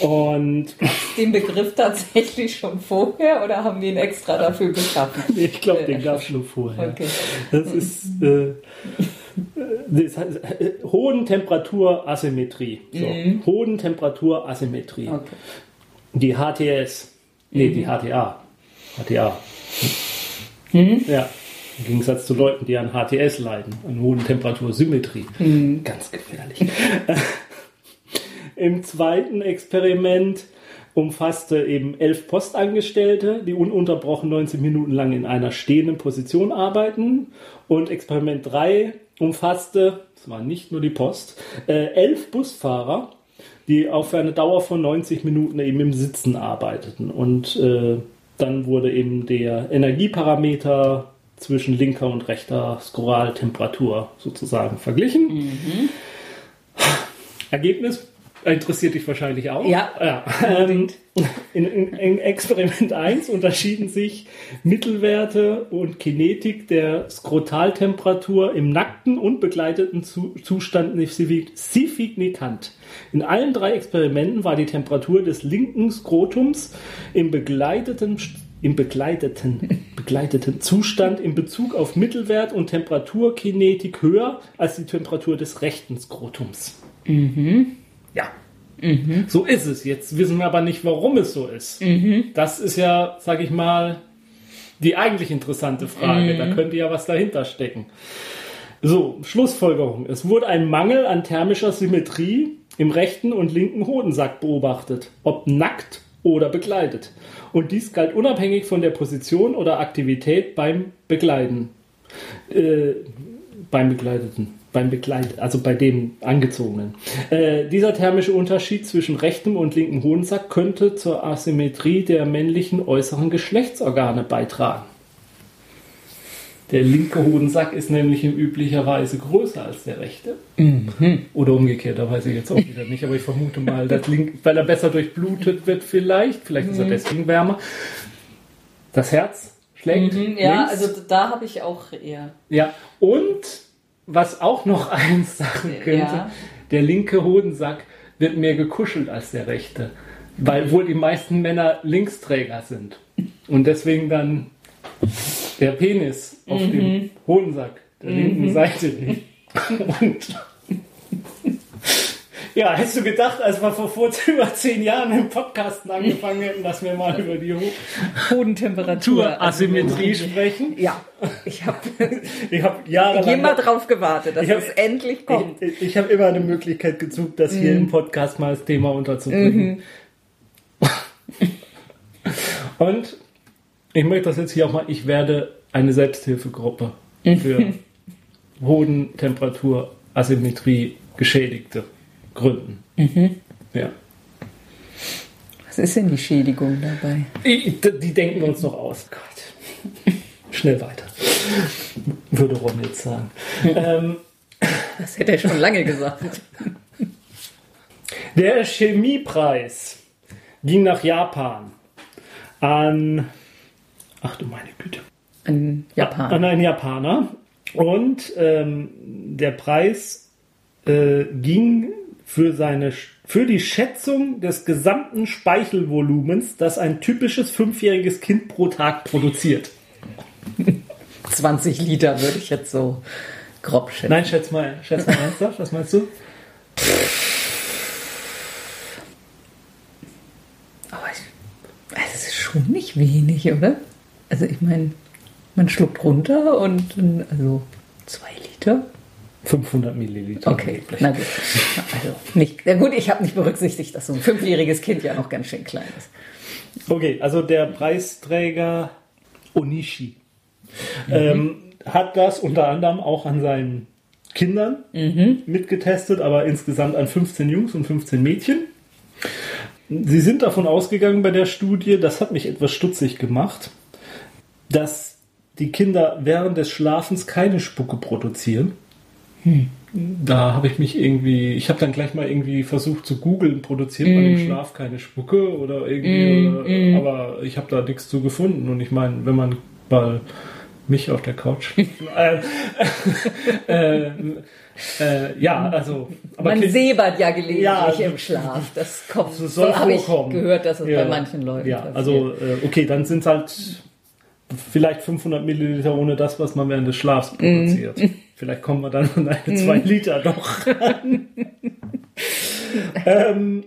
Und den Begriff tatsächlich schon vorher oder haben wir ihn extra dafür geschaffen? ich glaube, den gab es schon vorher. Okay. Das ist äh, das heißt, äh, Hodentemperatur-Asymmetrie. So. Mhm. Hodentemperatur-Asymmetrie. Okay. Die HTS. Nee, mhm. die HTA. HTA. Mhm. Ja. Im Gegensatz zu Leuten, die an HTS leiden, an hohen Temperatursymmetrie. Mhm. Ganz gefährlich. Im zweiten Experiment umfasste eben elf Postangestellte, die ununterbrochen 19 Minuten lang in einer stehenden Position arbeiten. Und Experiment 3 umfasste, das war nicht nur die Post, äh, elf Busfahrer, die auch für eine Dauer von 90 Minuten eben im Sitzen arbeiteten. Und äh, dann wurde eben der Energieparameter zwischen linker und rechter Skoraltemperatur sozusagen verglichen. Mhm. Ergebnis Interessiert dich wahrscheinlich auch. Ja. ja. Ähm, in, in, Experiment 1 unterschieden sich Mittelwerte und Kinetik der Skrotaltemperatur im nackten und begleiteten Zu Zustand signifikant. In allen drei Experimenten war die Temperatur des linken Skrotums im begleiteten im begleiteten, begleiteten Zustand in Bezug auf Mittelwert und Temperaturkinetik höher als die Temperatur des rechten Skrotums. Mhm. Ja. So ist es. Jetzt wissen wir aber nicht, warum es so ist. Das ist ja, sag ich mal, die eigentlich interessante Frage. Da könnte ja was dahinter stecken. So, Schlussfolgerung. Es wurde ein Mangel an thermischer Symmetrie im rechten und linken Hodensack beobachtet, ob nackt oder begleitet. Und dies galt unabhängig von der Position oder Aktivität beim Begleiten. Äh, beim Begleiteten. Beim Begleit, also bei dem Angezogenen. Äh, dieser thermische Unterschied zwischen rechtem und linkem Hodensack könnte zur Asymmetrie der männlichen äußeren Geschlechtsorgane beitragen. Der linke Hodensack ist nämlich in üblicher Weise größer als der rechte. Oder umgekehrt, da weiß ich jetzt auch wieder nicht, aber ich vermute mal, dass link, weil er besser durchblutet wird vielleicht, vielleicht ist er deswegen wärmer. Das Herz schlägt Mhm, ja, links. also da habe ich auch eher. Ja, und was auch noch eins sagen könnte, Ja. der linke Hodensack wird mehr gekuschelt als der rechte, weil wohl die meisten Männer Linksträger sind und deswegen dann der Penis auf dem Hodensack der linken Seite liegt. Und ja, hättest du gedacht, als wir vor, vor über zehn Jahren im Podcasten angefangen hätten, dass wir mal über die Hodentemperatur. Asymmetrie sprechen? Ja, ich habe Ich habe jahrelang immer drauf gewartet, dass hab- es endlich kommt. Ich, ich habe immer eine Möglichkeit gesucht, das hier im Podcast mal das Thema unterzubringen. Und ich möchte das jetzt hier auch mal, ich werde eine Selbsthilfegruppe für Hodentemperatur, Asymmetrie, Geschädigte gründen. Ja. Was ist denn die Schädigung dabei? Die, die denken wir uns noch aus. Gott. Schnell weiter. Würde Ron jetzt sagen. ähm, Das hätte er schon lange gesagt. Der Chemiepreis ging nach Japan an, ach du meine Güte, Ein an Japaner. einen Japaner. Und ähm, der Preis äh, ging für, seine, für die Schätzung des gesamten Speichelvolumens, das ein typisches fünfjähriges Kind pro Tag produziert. 20 Liter würde ich jetzt so grob schätzen. Nein, schätz mal, schätz mal ernsthaft, was meinst du? Aber es ist schon nicht wenig, oder? Also ich meine, man schluckt runter und also zwei Liter. 500 Milliliter. Okay, na gut. Also nicht. Na gut, ich habe nicht berücksichtigt, dass so ein fünfjähriges Kind ja noch ganz schön klein ist. Okay, also der Preisträger Onishi ähm, hat das unter anderem auch an seinen Kindern mitgetestet, aber insgesamt an 15 Jungs und 15 Mädchen. Sie sind davon ausgegangen bei der Studie, das hat mich etwas stutzig gemacht, dass die Kinder während des Schlafens keine Spucke produzieren. Da habe ich mich irgendwie, ich habe dann gleich mal irgendwie versucht zu googeln, produziert man im Schlaf keine Spucke oder irgendwie, oder, aber ich habe da nichts zu gefunden. Und ich meine, wenn man mal mich auf der Couch, äh, äh, äh, ja, also, aber Man Kind- säbert ja gelegentlich Ja, im Schlaf. Das kommt. das soll habe ich gehört, dass es Ja. bei manchen Leuten Ja, passiert. also äh, okay, dann sind es halt vielleicht 500 Milliliter ohne das, was man während des Schlafs produziert. Vielleicht kommen wir dann an eine 2 Liter doch ran. ähm,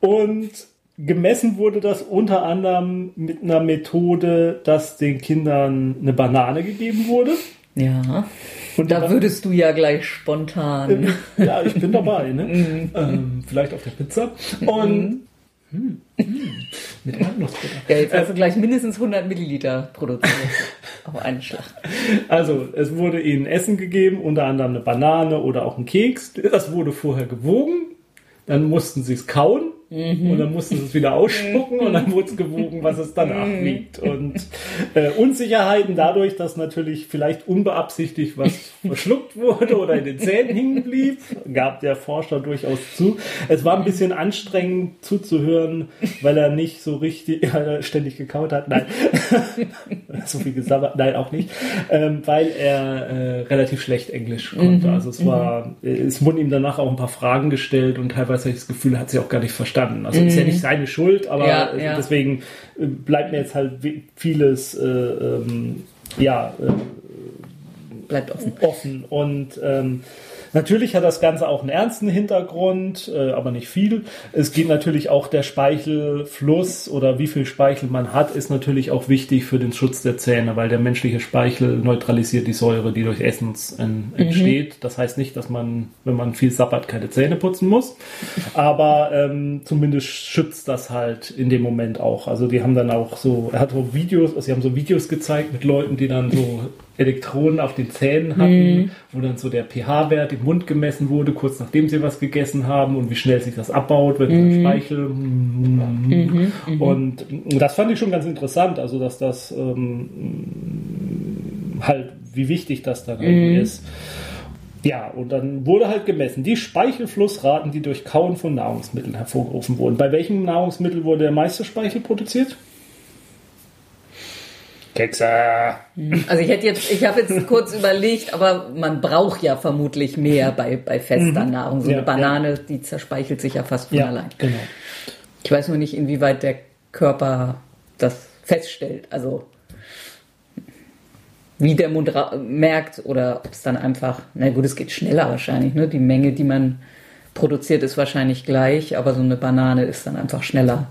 und gemessen wurde das unter anderem mit einer Methode, dass den Kindern eine Banane gegeben wurde. ja. Und Da würdest du ja gleich spontan. ja, ich bin dabei, ne? ähm, vielleicht auf der Pizza. Und hm, hm, mit Erdnussbutter. Ja, jetzt hast du gleich mindestens 100 Milliliter produziert. auf einen Schlag. Also, es wurde ihnen Essen gegeben, unter anderem eine Banane oder auch ein Keks. Das wurde vorher gewogen. Dann mussten sie es kauen. Und dann mussten sie es wieder ausspucken und dann wurde es gewogen, was es danach wiegt. Und äh, Unsicherheiten dadurch, dass natürlich vielleicht unbeabsichtigt was verschluckt wurde oder in den Zähnen hängen blieb, gab der Forscher durchaus zu. Es war ein bisschen anstrengend zuzuhören, weil er nicht so richtig, er ständig gekaut hat. Nein, so viel gesabbert, nein, auch nicht, ähm, weil er äh, relativ schlecht Englisch konnte. Also es war, es wurden ihm danach auch ein paar Fragen gestellt und teilweise habe ich das Gefühl, er hat sie auch gar nicht verstanden. Also ist ja nicht seine Schuld, aber Ja, äh, ja. deswegen äh, bleibt mir jetzt halt vieles äh, ähm, ja, äh, Bleibt offen. offen. Und ähm, natürlich hat das Ganze auch einen ernsten Hintergrund, äh, aber nicht viel. Es geht natürlich auch der Speichelfluss oder wie viel Speichel man hat, ist natürlich auch wichtig für den Schutz der Zähne, weil der menschliche Speichel neutralisiert die Säure, die durch Essens en- entsteht. Das heißt nicht, dass man, wenn man viel sappert, keine Zähne putzen muss, aber ähm, zumindest schützt das halt in dem Moment auch. Also die haben dann auch so, er hat so Videos, also sie haben so Videos gezeigt mit Leuten, die dann so Elektronen auf den Zähnen hatten, wo dann so der pH-Wert im Mund gemessen wurde, kurz nachdem sie was gegessen haben und wie schnell sich das abbaut, wenn der Speichel. Und das fand ich schon ganz interessant, also dass das ähm, halt, wie wichtig das dann eben ist. Ja, und dann wurde halt gemessen, die Speichelflussraten, die durch Kauen von Nahrungsmitteln hervorgerufen wurden. Bei welchem Nahrungsmittel wurde der meiste Speichel produziert? Kekse. Also ich hätte jetzt, ich habe jetzt kurz überlegt, aber man braucht ja vermutlich mehr bei, bei fester Nahrung. So Ja, eine Banane, die zerspeichelt sich ja fast von Ja, allein. genau. Ich weiß nur nicht, inwieweit der Körper das feststellt. Also wie der Mund merkt oder ob es dann einfach, na gut, es geht schneller wahrscheinlich. Ne? Die Menge, die man produziert, ist wahrscheinlich gleich, aber so eine Banane ist dann einfach schneller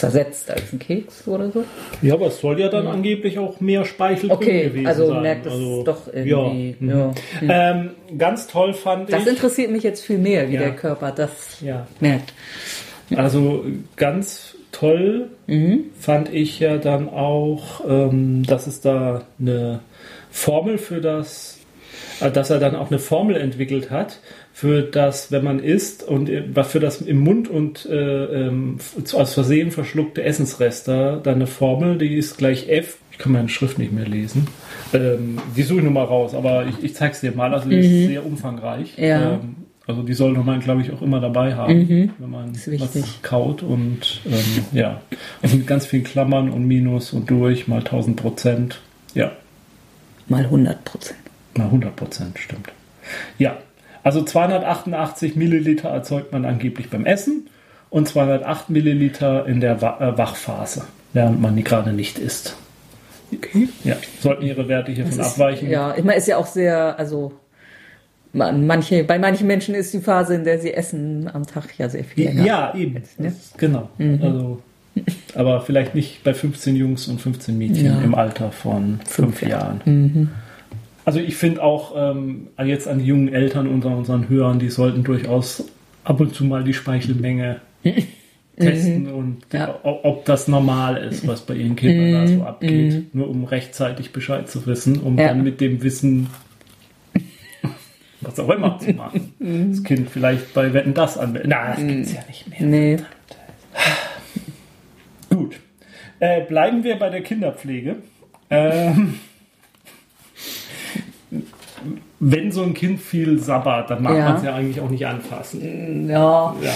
zersetzt als ein Keks oder so. Ja, aber es soll ja dann angeblich auch mehr Speichel Okay, gewesen also sein. merkt es Also, doch irgendwie. Ja. Ja. Mhm. Ähm, ganz toll fand Das ich. interessiert mich jetzt viel mehr, wie Ja. der Körper das Ja. merkt. Also ganz toll Mhm. fand ich ja dann auch, ähm, dass es da eine Formel für das, äh, dass er dann auch eine Formel entwickelt hat für das, wenn man isst und äh, für das im Mund und äh, ähm, aus Versehen verschluckte Essensreste, dann eine Formel, die ist gleich F. Ich kann meine Schrift nicht mehr lesen. Ähm, die suche ich nur mal raus, aber ich, ich zeig's dir mal. Also die ist sehr umfangreich. Mhm. Ja. Ähm, also die sollte man, glaube ich, auch immer dabei haben, wenn man Mhm. Was kaut und ähm, ja, also mit ganz vielen Klammern und Minus und durch mal 1000 Prozent. Ja, Mal 100 Prozent. mal 100 Prozent, stimmt. Ja, also 288 Milliliter erzeugt man angeblich beim Essen und 208 Milliliter in der äh, Wachphase, während man die gerade nicht isst. Okay. Ja, sollten ihre Werte hiervon Das ist, abweichen. ja, meine, ist ja auch sehr, also man, manche, bei manchen Menschen ist die Phase, in der sie essen, am Tag ja sehr viel länger. Ja, eben. ne? Das- Genau. Also, aber vielleicht nicht bei 15 Jungs und 15 Mädchen Ja. im Alter von fünf, Fünf Jahren. Also ich finde auch ähm, jetzt an die jungen Eltern unter unseren Hörern, die sollten durchaus ab und zu mal die Speichelmenge testen und Ja. ob das normal ist, was bei ihren Kindern da so abgeht. Nur um rechtzeitig Bescheid zu wissen, um Ja. dann mit dem Wissen was auch immer zu machen. Das Kind vielleicht bei Wetten das anmelden. Na, das gibt's ja nicht mehr. Nee. Gut. Äh, bleiben wir bei der Kinderpflege. Ähm, wenn so ein Kind viel sabbert, dann mag Ja. man es ja eigentlich auch nicht anfassen. Ja. Ja.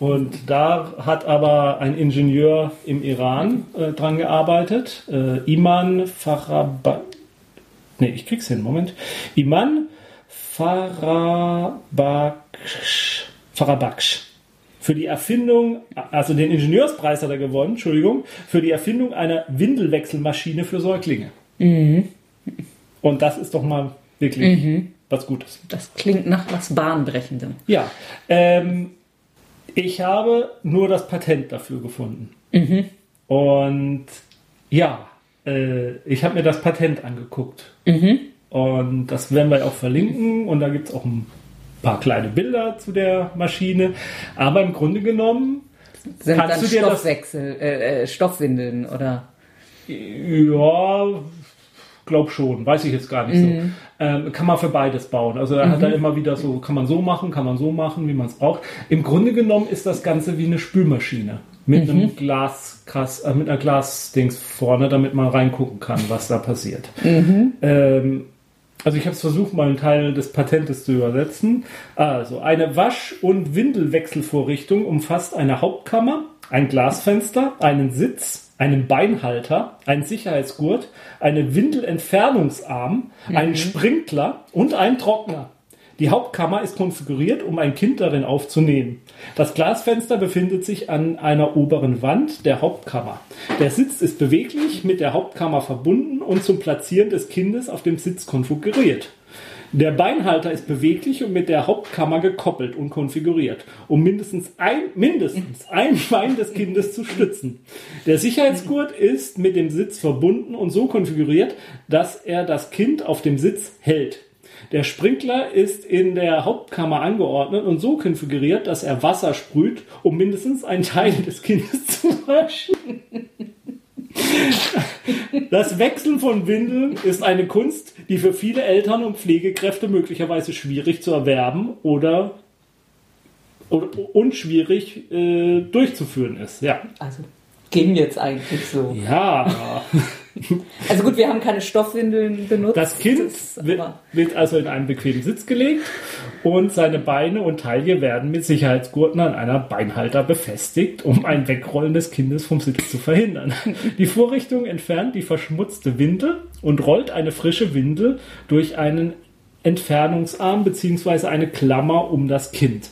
Und da hat aber ein Ingenieur im Iran äh, dran gearbeitet. Äh, Iman Faraba. Nee, ich krieg's hin, Moment. Iman Farabaksh. Farabaksh. Für die Erfindung, also den Ingenieurspreis hat er gewonnen, Entschuldigung, für die Erfindung einer Windelwechselmaschine für Säuglinge. Und das ist doch mal wirklich was Gutes. Das klingt nach was Bahnbrechendem. Ja, ähm, ich habe nur das Patent dafür gefunden. Und ja, äh, ich habe mir das Patent angeguckt. Und das werden wir auch verlinken. Und da gibt es auch ein paar kleine Bilder zu der Maschine. Aber im Grunde genommen, Sind Kannst dann du dir das- Stoffwechsel, äh, äh, Stoffwindeln oder ja, glaube schon, weiß ich jetzt gar nicht so. Ähm, kann man für beides bauen. Also er hat da immer wieder so, kann man so machen, kann man so machen, wie man es braucht. Im Grunde genommen ist das Ganze wie eine Spülmaschine mit einem Glas, äh, mit einer Glasdings vorne, damit man reingucken kann, was da passiert. Ähm, also ich habe es versucht, mal einen Teil des Patentes zu übersetzen. Also eine Wasch- und Windelwechselvorrichtung umfasst eine Hauptkammer, ein Glasfenster, einen Sitz, einen Beinhalter, einen Sicherheitsgurt, einen Windelentfernungsarm, einen Sprinkler und einen Trockner. Die Hauptkammer ist konfiguriert, um ein Kind darin aufzunehmen. Das Glasfenster befindet sich an einer oberen Wand der Hauptkammer. Der Sitz ist beweglich mit der Hauptkammer verbunden und zum Platzieren des Kindes auf dem Sitz konfiguriert. Der Beinhalter ist beweglich und mit der Hauptkammer gekoppelt und konfiguriert, um mindestens ein, mindestens ein Bein des Kindes zu stützen. Der Sicherheitsgurt ist mit dem Sitz verbunden und so konfiguriert, dass er das Kind auf dem Sitz hält. Der Sprinkler ist in der Hauptkammer angeordnet und so konfiguriert, dass er Wasser sprüht, um mindestens einen Teil des Kindes zu waschen. Das Wechseln von Windeln ist eine Kunst, die für viele Eltern und Pflegekräfte möglicherweise schwierig zu erwerben oder, oder und schwierig äh, durchzuführen ist. Ja. Also ging jetzt eigentlich so. Ja. Also gut, wir haben keine Stoffwindeln benutzt. Das Kind das- wird, wird also in einen bequemen Sitz gelegt und seine Beine und Taille werden mit Sicherheitsgurten an einer Beinhalter befestigt, um ein Wegrollen des Kindes vom Sitz zu verhindern. Die Vorrichtung entfernt die verschmutzte Windel und rollt eine frische Windel durch einen Entfernungsarm bzw. eine Klammer um das Kind.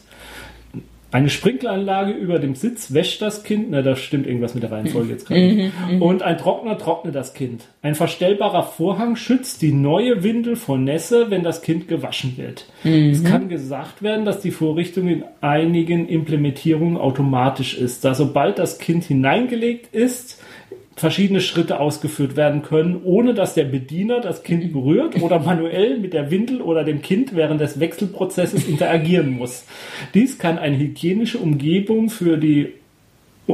Eine Sprinkleranlage über dem Sitz wäscht das Kind. Na, da stimmt irgendwas mit der Reihenfolge jetzt gerade. nicht. Und ein Trockner trocknet das Kind. Ein verstellbarer Vorhang schützt die neue Windel vor Nässe, wenn das Kind gewaschen wird. Es kann gesagt werden, dass die Vorrichtung in einigen Implementierungen automatisch ist, da sobald das Kind hineingelegt ist, verschiedene Schritte ausgeführt werden können, ohne dass der Bediener das Kind berührt oder manuell mit der Windel oder dem Kind während des Wechselprozesses interagieren muss. Dies kann eine hygienische Umgebung für, die,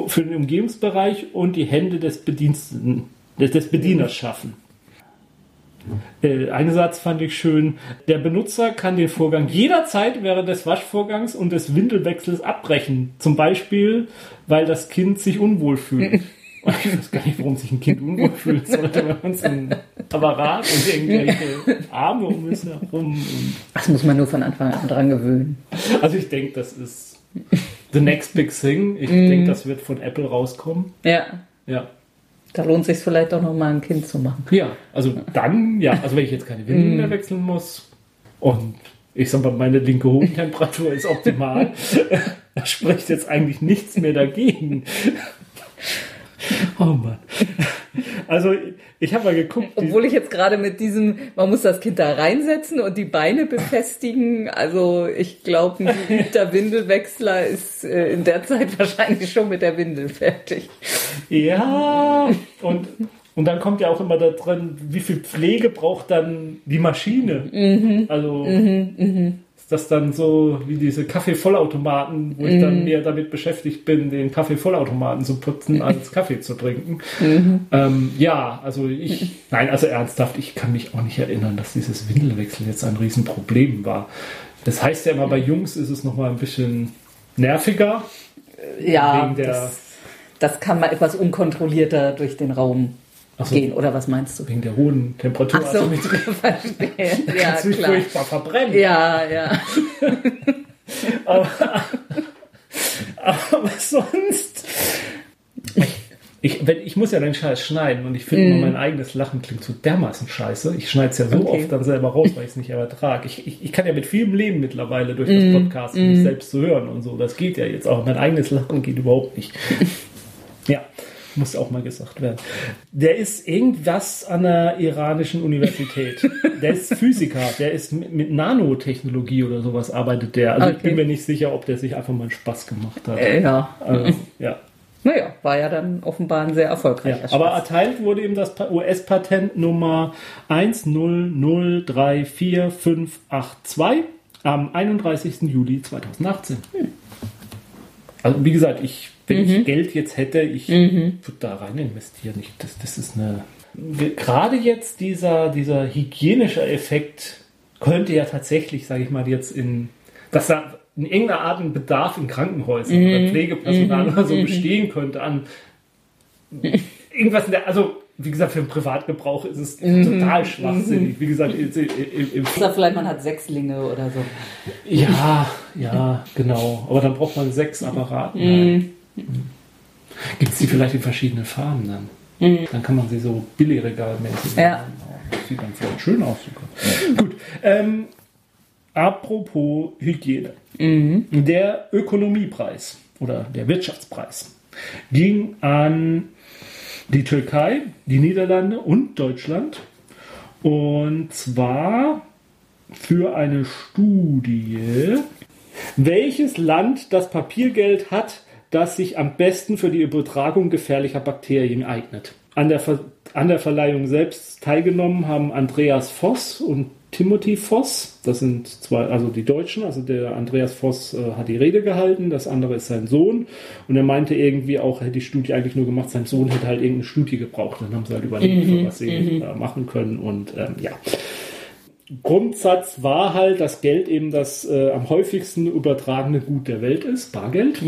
für den Umgebungsbereich und die Hände des Bediensteten, des, des Bedieners schaffen. Äh, Einen Satz fand ich schön. Der Benutzer kann den Vorgang jederzeit während des Waschvorgangs und des Windelwechsels abbrechen. Zum Beispiel, weil das Kind sich unwohl fühlt. Ich weiß gar nicht, warum sich ein Kind unwohl fühlen sollte, wenn man so ein Apparat und irgendwelche Arme um es herum. Das muss man nur von Anfang an dran gewöhnen. also ich denke, das ist the next big thing. Ich denke, das wird von Apple rauskommen. Ja, Ja. da lohnt sich vielleicht auch noch mal ein Kind zu machen. Ja, also dann, ja, also wenn ich jetzt keine Windeln mehr wechseln muss und ich sag mal, meine linke Hofentemperatur ist optimal, da spricht jetzt eigentlich nichts mehr dagegen. Oh Mann. Also ich habe mal geguckt, Obwohl ich jetzt gerade mit diesem, man muss das Kind da reinsetzen und die Beine befestigen. Also ich glaube, ein guter Windelwechsler ist äh, in der Zeit wahrscheinlich schon mit der Windel fertig. ja, und, und dann kommt ja auch immer da drin, wie viel Pflege braucht dann die Maschine. Also ist das dann so wie diese Kaffeevollautomaten, wo ich dann mehr damit beschäftigt bin, den Kaffeevollautomaten zu putzen, als Kaffee zu trinken. Ähm, ja, also ich, nein, also ernsthaft, ich kann mich auch nicht erinnern, dass dieses Windelwechsel jetzt ein Riesenproblem war. Das heißt ja immer, bei Jungs ist es nochmal ein bisschen nerviger. Ja, Wegen der- das, das kann mal etwas unkontrollierter durch den Raum so. gehen. Oder was meinst du? Wegen der hohen Temperatur. Ach so, Also mit, verstehe. Ja, kannst du klar. furchtbar verbrennen. Ja, ja. Aber, aber sonst. Ich, wenn, ich muss ja den Scheiß schneiden und ich finde immer, mein eigenes Lachen klingt so dermaßen scheiße. Ich schneide es ja so Okay. oft dann selber raus, weil ich es nicht ertrage. Ich, ich, ich kann ja mit vielem leben mittlerweile durch das Podcast, mich selbst zu hören und so. Das geht ja jetzt auch. Mein eigenes Lachen geht überhaupt nicht. Ja, muss auch mal gesagt werden. Der ist irgendwas an der iranischen Universität. Der ist Physiker, der ist mit, Nanotechnologie oder sowas arbeitet der. Also ich Okay. bin mir nicht sicher, ob der sich einfach mal Spaß gemacht hat. Äh, ja. Also, ja. Naja, war ja dann offenbar ein sehr Ja, erfolgreicher aber Spaß. erteilt wurde ihm das Pa- US-Patent Nummer 100344582 am 31. Juli 2018. Also wie gesagt, ich, wenn ich Geld jetzt hätte, ich würde da rein investieren. Ich, das, das ist eine gerade jetzt dieser, dieser hygienische Effekt könnte ja tatsächlich, sage ich mal, jetzt in, dass da in irgendeiner Art ein Bedarf in Krankenhäusern oder Pflegepersonal oder so bestehen könnte an irgendwas in der, also wie gesagt, für den Privatgebrauch ist es total schwachsinnig. Wie gesagt, im, im, vielleicht man hat Sechslinge oder so. ja, ja, genau. Aber dann braucht man sechs Apparaten. Nein. Gibt es die vielleicht in verschiedenen Farben dann? Dann kann man sie so billigregalmäßig Ja. machen. Das sieht dann vielleicht schön aus sogar. Gut. Ähm, apropos Hygiene. Der Ökonomiepreis oder der Wirtschaftspreis ging an die Türkei, die Niederlande und Deutschland. Und zwar für eine Studie, welches Land das Papiergeld hat, das sich am besten für die Übertragung gefährlicher Bakterien eignet. An der, Ver an der Verleihung selbst teilgenommen haben Andreas Voss und Timothy Voss. Das sind zwei, also die Deutschen. Also der Andreas Voss äh, hat die Rede gehalten, das andere ist sein Sohn. Und er meinte irgendwie auch, er hätte die Studie eigentlich nur gemacht, sein Sohn hätte halt irgendeine Studie gebraucht. Dann haben sie halt überlegt, für was sie äh, machen können. Und ähm, ja. Grundsatz war halt, dass Geld eben das äh, am häufigsten übertragene Gut der Welt ist, Bargeld,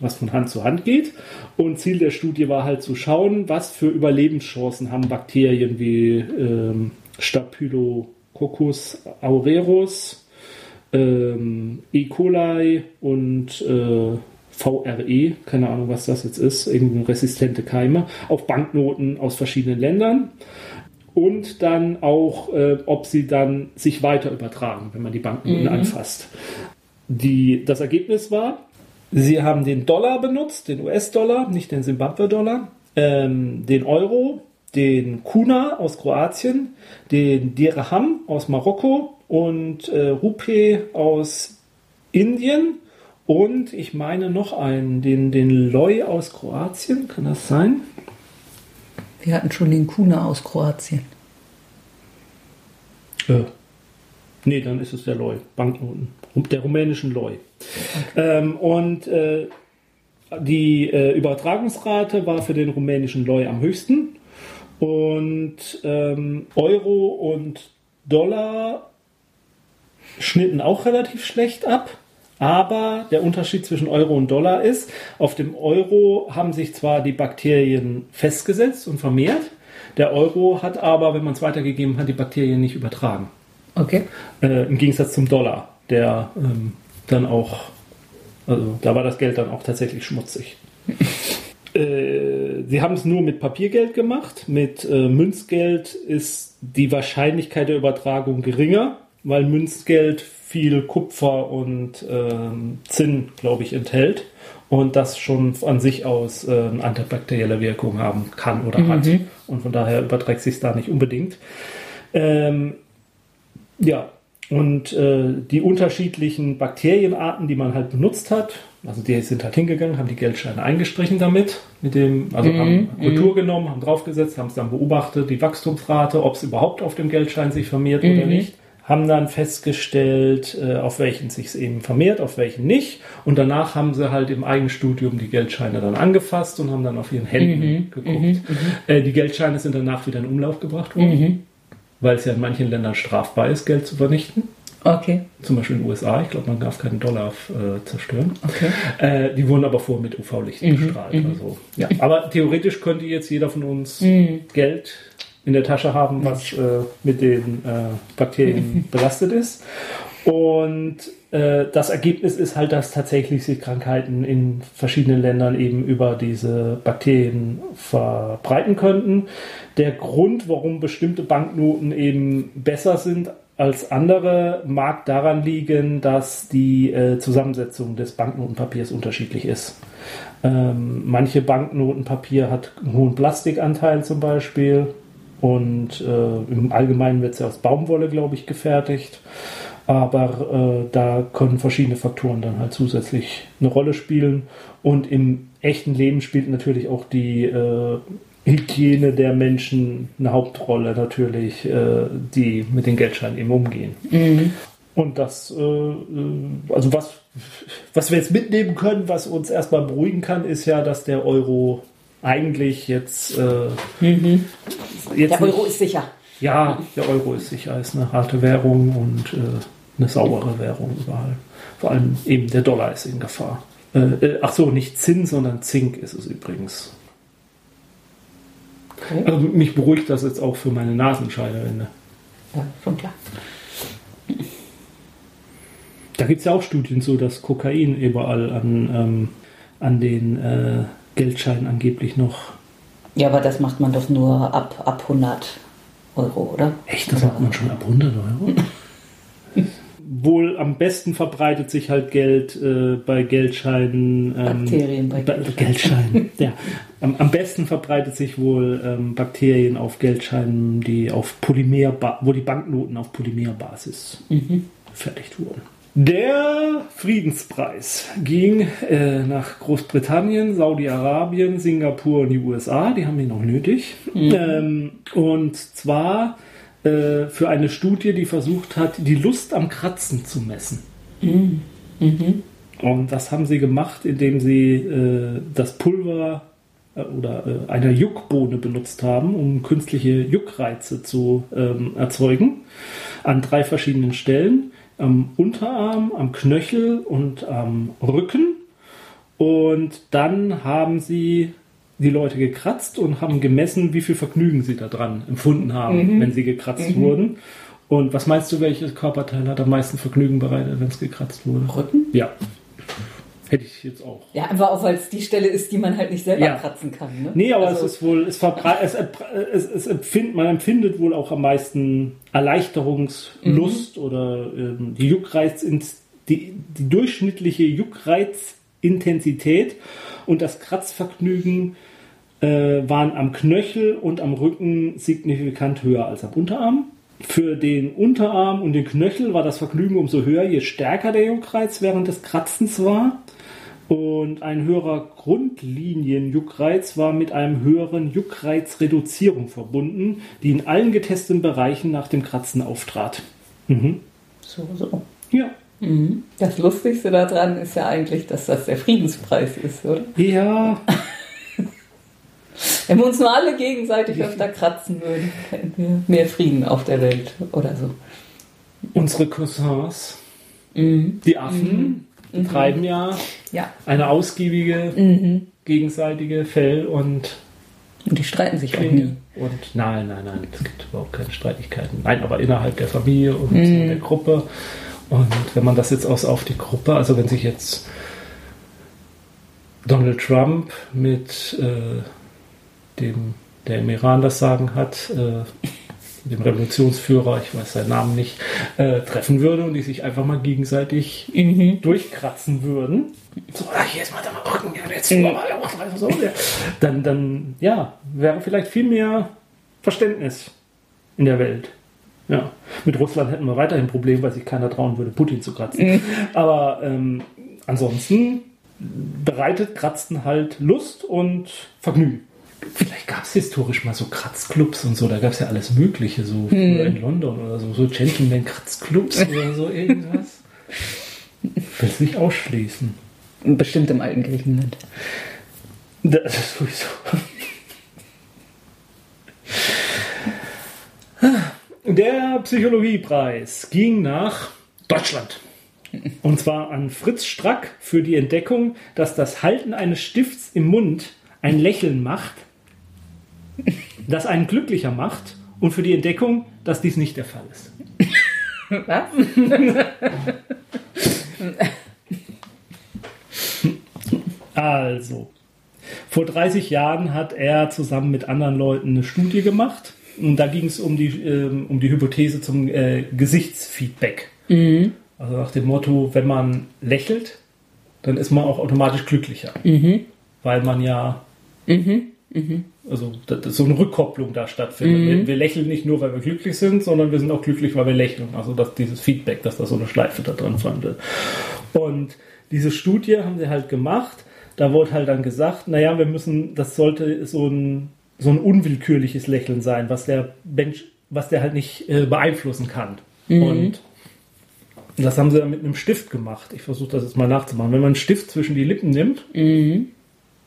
was von Hand zu Hand geht. Und Ziel der Studie war halt zu schauen, was für Überlebenschancen haben Bakterien wie ähm, Staphylococcus aureus, ähm, E. coli und äh, VRE, keine Ahnung, was das jetzt ist, irgendwie resistente Keime, auf Banknoten aus verschiedenen Ländern. Und dann auch, äh, ob sie dann sich weiter übertragen, wenn man die Banknoten anfasst. Die, das Ergebnis war, sie haben den Dollar benutzt, den US-Dollar, nicht den Zimbabwe-Dollar, ähm, den Euro, den Kuna aus Kroatien, den Dirham aus Marokko und äh, Rupee aus Indien und ich meine noch einen, den, den Loi aus Kroatien, kann das sein? Wir hatten schon den Kuna aus Kroatien. Äh, nee, dann ist es der Loi, Banknoten, der rumänischen Loi. Ähm, und äh, die äh, Übertragungsrate war für den rumänischen Loi am höchsten. Und ähm, Euro und Dollar schnitten auch relativ schlecht ab. Aber der Unterschied zwischen Euro und Dollar ist, auf dem Euro haben sich zwar die Bakterien festgesetzt und vermehrt, der Euro hat aber, wenn man es weitergegeben hat, die Bakterien nicht übertragen. Okay. Äh, Im Gegensatz zum Dollar, der ähm, dann auch, also da war das Geld dann auch tatsächlich schmutzig. äh, sie haben es nur mit Papiergeld gemacht. Mit äh, Münzgeld ist die Wahrscheinlichkeit der Übertragung geringer, weil Münzgeld viel Kupfer und ähm, Zinn, glaube ich, enthält und das schon an sich aus äh, antibakterielle Wirkung haben kann oder hat. Und von daher überträgt sich da nicht unbedingt. Ähm, ja, und äh, die unterschiedlichen Bakterienarten, die man halt benutzt hat, also die sind halt hingegangen, haben die Geldscheine eingestrichen damit, mit dem, also haben Kultur genommen, haben draufgesetzt, haben es dann beobachtet, die Wachstumsrate, ob es überhaupt auf dem Geldschein sich vermehrt oder nicht, haben dann festgestellt, äh, auf welchen sich eben vermehrt, auf welchen nicht. Und danach haben sie halt im Eigenstudium die Geldscheine dann angefasst und haben dann auf ihren Händen geguckt. Äh, die Geldscheine sind danach wieder in Umlauf gebracht worden weil es ja in manchen Ländern strafbar ist, Geld zu vernichten. Okay. Zum Beispiel in den USA. Ich glaube, man darf keinen Dollar äh, zerstören. Okay. Äh, die wurden aber vorher mit UV-Licht bestrahlt. Also, ja. Aber theoretisch könnte jetzt jeder von uns Geld in der Tasche haben, was äh, mit den äh, Bakterien belastet ist. Und äh, das Ergebnis ist halt, dass tatsächlich sich Krankheiten in verschiedenen Ländern eben über diese Bakterien verbreiten könnten. Der Grund, warum bestimmte Banknoten eben besser sind als andere, mag daran liegen, dass die äh, Zusammensetzung des Banknotenpapiers unterschiedlich ist. Ähm, manche Banknotenpapier hat einen hohen Plastikanteil zum Beispiel und äh, im Allgemeinen wird es ja aus Baumwolle, glaube ich, gefertigt. Aber äh, da können verschiedene Faktoren dann halt zusätzlich eine Rolle spielen. Und im echten Leben spielt natürlich auch die äh, Hygiene der Menschen eine Hauptrolle, natürlich, äh, die mit den Geldscheinen eben umgehen. Und das, äh, äh, also was, was wir jetzt mitnehmen können, was uns erstmal beruhigen kann, ist ja, dass der Euro eigentlich jetzt, äh, Mhm. jetzt Der Euro nicht- ist sicher. ja, der Euro ist sicher, ist eine harte Währung und äh, eine saubere Währung überall. Vor allem eben der Dollar ist in Gefahr. Äh, ach so, nicht Zinn, sondern Zink ist es übrigens. Okay. Also mich beruhigt das jetzt auch für meine Nasenscheidewände. Ja, schon klar. Da gibt es ja auch Studien so, dass Kokain überall an, ähm, an den äh, Geldscheinen angeblich noch. Ja, aber das macht man doch nur ab, ab 100 Euro, oder? Echt, das macht man schon ab 100 Euro? Wohl am besten verbreitet sich halt Geld äh, bei Geldscheinen. Ähm, Bakterien bei Ba- Geldscheinen. ja. Am, am besten verbreitet sich wohl ähm, Bakterien auf Geldscheinen, die auf Polymer, wo die Banknoten auf Polymerbasis gefertigt wurden. Der Friedenspreis ging äh, nach Großbritannien, Saudi-Arabien, Singapur und die USA. Die haben ihn noch nötig. Ähm, und zwar äh, für eine Studie, die versucht hat, die Lust am Kratzen zu messen. Und das haben sie gemacht, indem sie äh, das Pulver äh, oder äh, einer Juckbohne benutzt haben, um künstliche Juckreize zu ähm, erzeugen. An drei verschiedenen Stellen. Am Unterarm, am Knöchel und am Rücken. Und dann haben sie die Leute gekratzt und haben gemessen, wie viel Vergnügen sie daran empfunden haben, wenn sie gekratzt wurden. Und was meinst du, welches Körperteil hat am meisten Vergnügen bereitet, wenn es gekratzt wurde? Rücken? Ja. Hätte ich jetzt auch. Ja, einfach auch, weil es die Stelle ist, die man halt nicht selber Ja. kratzen kann. Ne? Nee, aber Also, es ist wohl, es, es, es, es empfind, man empfindet wohl auch am meisten Erleichterungslust oder ähm, die Juckreiz, die, die durchschnittliche Juckreizintensität und das Kratzvergnügen äh, waren am Knöchel und am Rücken signifikant höher als am Unterarm. Für den Unterarm und den Knöchel war das Vergnügen umso höher, je stärker der Juckreiz während des Kratzens war. Und ein höherer Grundlinien-Juckreiz war mit einem höheren Juckreizreduzierung verbunden, die in allen getesteten Bereichen nach dem Kratzen auftrat. Mhm. So, so. Ja. Das Lustigste daran ist ja eigentlich, dass das der Friedenspreis ist, oder? Ja, Wenn wir uns nur alle gegenseitig öfter kratzen würden, hätten wir mehr Frieden auf der Welt oder so. unsere Cousins, die Affen, treiben ja Ja. eine ausgiebige gegenseitige Fell- und Und die streiten sich auch nie. Und nein, nein, nein, es gibt überhaupt keine Streitigkeiten. Nein, aber innerhalb der Familie und der Gruppe. Und wenn man das jetzt aus auf die Gruppe, also wenn sich jetzt Donald Trump mit äh, dem, der im Iran das Sagen hat, äh, dem Revolutionsführer, ich weiß seinen Namen nicht, äh, treffen würde und die sich einfach mal gegenseitig durchkratzen würden. So, ah, hier ist mal da mal Rücken, ja, jetzt mhm. so, ja. Dann, dann, ja, wäre vielleicht viel mehr Verständnis in der Welt. Ja, mit Russland hätten wir weiterhin ein Problem, weil sich keiner trauen würde, Putin zu kratzen. Aber ähm, ansonsten bereitet Kratzen halt Lust und Vergnügen. Vielleicht gab es historisch mal so Kratzclubs und so, da gab es ja alles Mögliche, so früher in London oder so, so Gentleman-Kratzclubs oder so irgendwas. Will es nicht ausschließen. Bestimmt im alten Griechenland. Das ist sowieso. Der Psychologiepreis ging nach Deutschland. Und zwar an Fritz Strack für die Entdeckung, dass das Halten eines Stifts im Mund ein Lächeln macht, das einen glücklicher macht und für die Entdeckung, dass dies nicht der Fall ist. Was? Also, vor 30 Jahren hat er zusammen mit anderen Leuten eine Studie gemacht. Und da ging es um die, ähm, um die Hypothese zum äh, Gesichtsfeedback. Also nach dem Motto, wenn man lächelt, dann ist man auch automatisch glücklicher. Weil man ja, also so eine Rückkopplung da stattfindet. Wir, wir lächeln nicht nur, weil wir glücklich sind, sondern wir sind auch glücklich, weil wir lächeln. Also dass dieses Feedback, dass da so eine Schleife da dran fand. Und diese Studie haben sie halt gemacht. Da wurde halt dann gesagt, naja, wir müssen, das sollte so ein, so ein unwillkürliches Lächeln sein, was der Mensch, was der halt nicht äh, beeinflussen kann. Und das haben sie dann mit einem Stift gemacht. Ich versuche das jetzt mal nachzumachen. Wenn man einen Stift zwischen die Lippen nimmt,